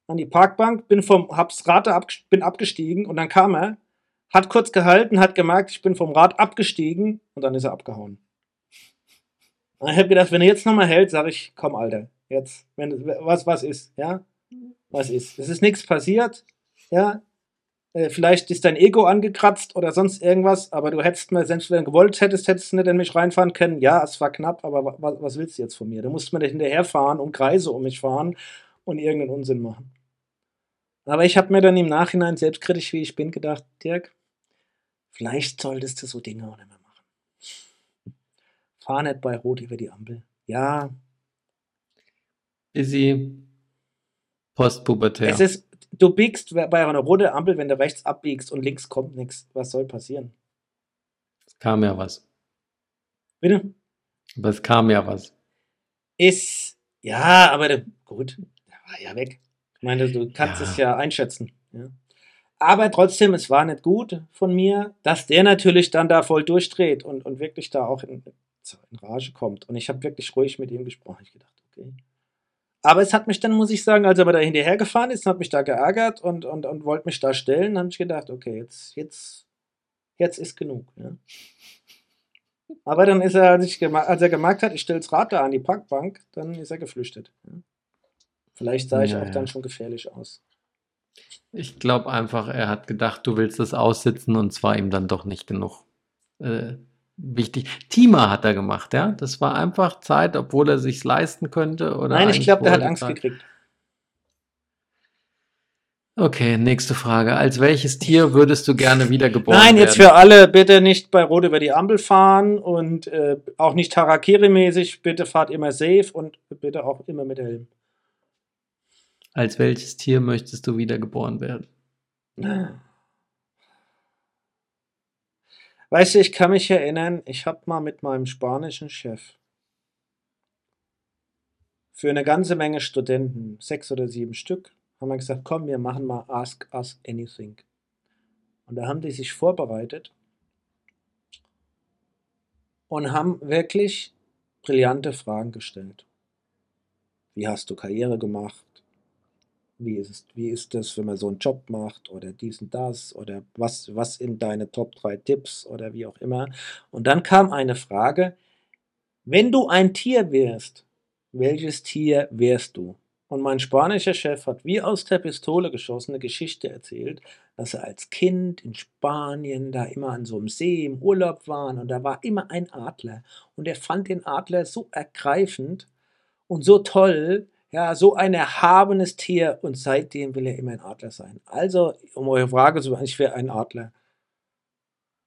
an die Parkbank, bin vom hab's Rad abg- bin abgestiegen und dann kam er, hat kurz gehalten, hat gemerkt, ich bin vom Rad abgestiegen und dann ist er abgehauen. Und ich habe gedacht, wenn er jetzt nochmal hält, sage ich, komm, Alter, jetzt, wenn, was, was ist, ja? Was ist? Es ist nichts passiert, ja? Äh, vielleicht ist dein Ego angekratzt oder sonst irgendwas, aber du hättest mir, selbst wenn du gewollt hättest, hättest du nicht in mich reinfahren können. Ja, es war knapp, aber wa wa- was willst du jetzt von mir? Du musst mir nicht hinterherfahren und Kreise um mich fahren und irgendeinen Unsinn machen. Aber ich habe mir dann im Nachhinein, selbstkritisch wie ich bin, gedacht, Dirk, vielleicht solltest du so Dinge auch nicht mehr machen. Fahr nicht bei Rot über die Ampel. Ja, Busy postpubertär. es ist, du biegst bei einer roten Ampel, wenn du rechts abbiegst und links kommt nichts. Was soll passieren? Es kam ja was. Bitte? Aber es kam ja was. Ist, ja, aber der, gut, der war ja weg. Ich meine, du kannst Ja. es ja einschätzen. Ja. Aber trotzdem, es war nicht gut von mir, dass der natürlich dann da voll durchdreht und, und wirklich da auch in, in Rage kommt. Und ich habe wirklich ruhig mit ihm gesprochen. Ich gedacht, okay. Aber es hat mich dann, muss ich sagen, als er aber da hinterher gefahren ist, hat mich da geärgert und, und, und wollte mich da stellen, dann habe ich gedacht, okay, jetzt, jetzt, jetzt ist genug. Ja. Aber dann ist er, als, ich als er gemerkt hat, ich stelle das Rad da an die Parkbank, dann ist er geflüchtet. Ja. Vielleicht sah ich Ja, auch dann schon gefährlich aus. Ich glaube einfach, er hat gedacht, du willst es aussitzen und es war ihm dann doch nicht genug äh, wichtig. Tima hat er gemacht, ja. Das war einfach Zeit, obwohl er sich's leisten könnte. Oder Nein, ich glaube, der hat Angst Zeit. gekriegt. Okay, nächste Frage. Als welches Tier würdest du gerne wiedergeboren Nein, werden? jetzt für alle bitte nicht bei Rot über die Ampel fahren und äh, auch nicht Harakiri-mäßig. Bitte fahrt immer safe und bitte auch immer mit Helm. Als welches Tier möchtest du wiedergeboren werden? Weißt du, ich kann mich erinnern, ich habe mal mit meinem spanischen Chef für eine ganze Menge Studenten, sechs oder sieben Stück, haben wir gesagt, komm, wir machen mal Ask Us Anything. Und da haben die sich vorbereitet und haben wirklich brillante Fragen gestellt. Wie hast du Karriere gemacht? Wie ist, es, wie ist das, wenn man so einen Job macht oder dies und das oder was, was in deine Top 3 Tipps oder wie auch immer. Und dann kam eine Frage, wenn du ein Tier wärst, welches Tier wärst du? Und mein spanischer Chef hat wie aus der Pistole geschossen eine Geschichte erzählt, dass er als Kind in Spanien da immer an so einem See im Urlaub war und da war immer ein Adler. Und er fand den Adler so ergreifend und so toll, ja, so ein erhabenes Tier und seitdem will er immer ein Adler sein. Also, um eure Frage zu beantworten, ich wäre ein Adler.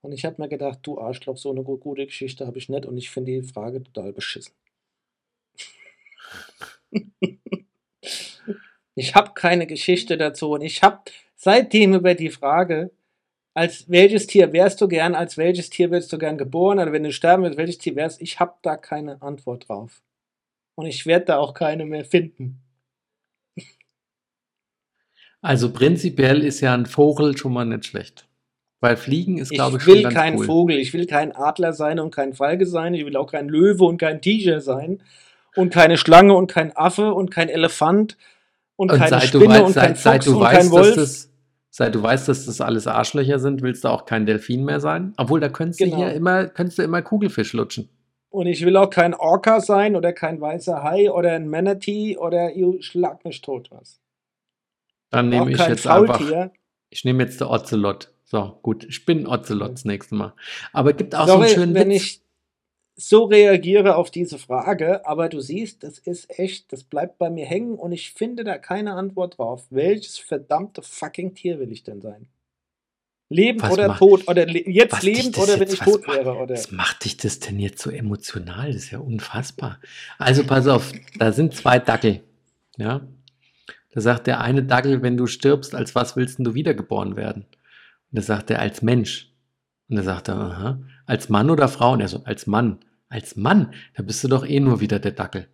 Und ich habe mir gedacht, du Arschloch, so eine gu- gute Geschichte habe ich nicht und ich finde die Frage total beschissen. ich habe keine Geschichte dazu und ich habe seitdem über die Frage, als welches Tier wärst du gern, als welches Tier würdest du gern geboren oder wenn du sterben würdest, welches Tier wärst, ich habe da keine Antwort drauf. Und ich werde da auch keine mehr finden. Also prinzipiell ist ja ein Vogel schon mal nicht schlecht. Weil Fliegen ist, Ich glaube ich, schon will ganz kein cool. Vogel, ich will kein Adler sein und kein Falke sein, ich will auch kein Löwe und kein Tiger sein und keine Schlange und kein Affe und kein Elefant und, Und keine seit Spinne weißt, und kein seit, seit Fuchs du und kein weißt, dass Wolf. das, seit du weißt, dass das alles Arschlöcher sind, willst du auch kein Delfin mehr sein. Obwohl, da könntest Genau. du hier immer, könntest du immer Kugelfisch lutschen. Und ich will auch kein Orca sein oder kein weißer Hai oder ein Manatee oder ihr schlag mich tot was. Dann nehme ich jetzt einfach, Faultier. ich nehme jetzt der Ocelot. So, gut, ich bin Ocelot das nächste Mal. Aber es gibt auch Sorry, so einen schönen wenn Witz. ich so reagiere auf diese Frage, aber du siehst, das ist echt, das bleibt bei mir hängen und ich finde da keine Antwort drauf. Welches verdammte fucking Tier will ich denn sein? Leben Was oder macht- tot oder le jetzt das oder wenn jetzt- ich tot macht- wäre oder Was macht dich das denn jetzt so emotional? Das ist ja unfassbar. Also pass auf, da sind zwei Dackel. Ja. Da sagt der eine Dackel, wenn du stirbst, als was willst du wiedergeboren werden? Und da sagt er, als Mensch. Und da sagt er, aha, als Mann oder Frau? Und er so, als Mann. Als Mann, da bist du doch eh nur wieder der Dackel.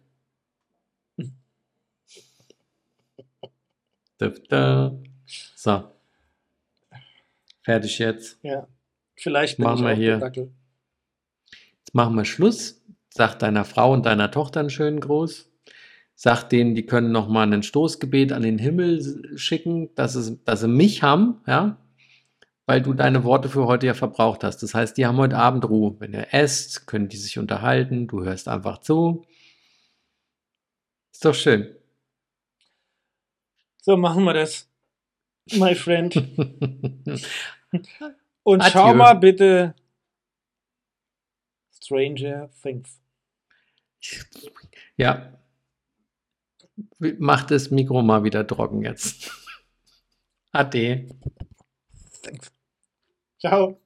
Da, da. So. Fertig jetzt. ja, vielleicht bin Machen wir hier. Jetzt machen wir Schluss. Sag deiner Frau und deiner Tochter einen schönen Gruß. Sag denen, die können noch mal ein Stoßgebet an den Himmel schicken, dass, es, dass sie mich haben, ja, weil du deine Worte für heute ja verbraucht hast. Das heißt, die haben heute Abend Ruhe. Wenn ihr esst, können die sich unterhalten. Du hörst einfach zu. Ist doch schön. So machen wir das, my friend. Und schau Adieu. mal bitte Stranger Things. ja. Mach das Mikro mal wieder trocken jetzt. Ade. Thanks. Ciao.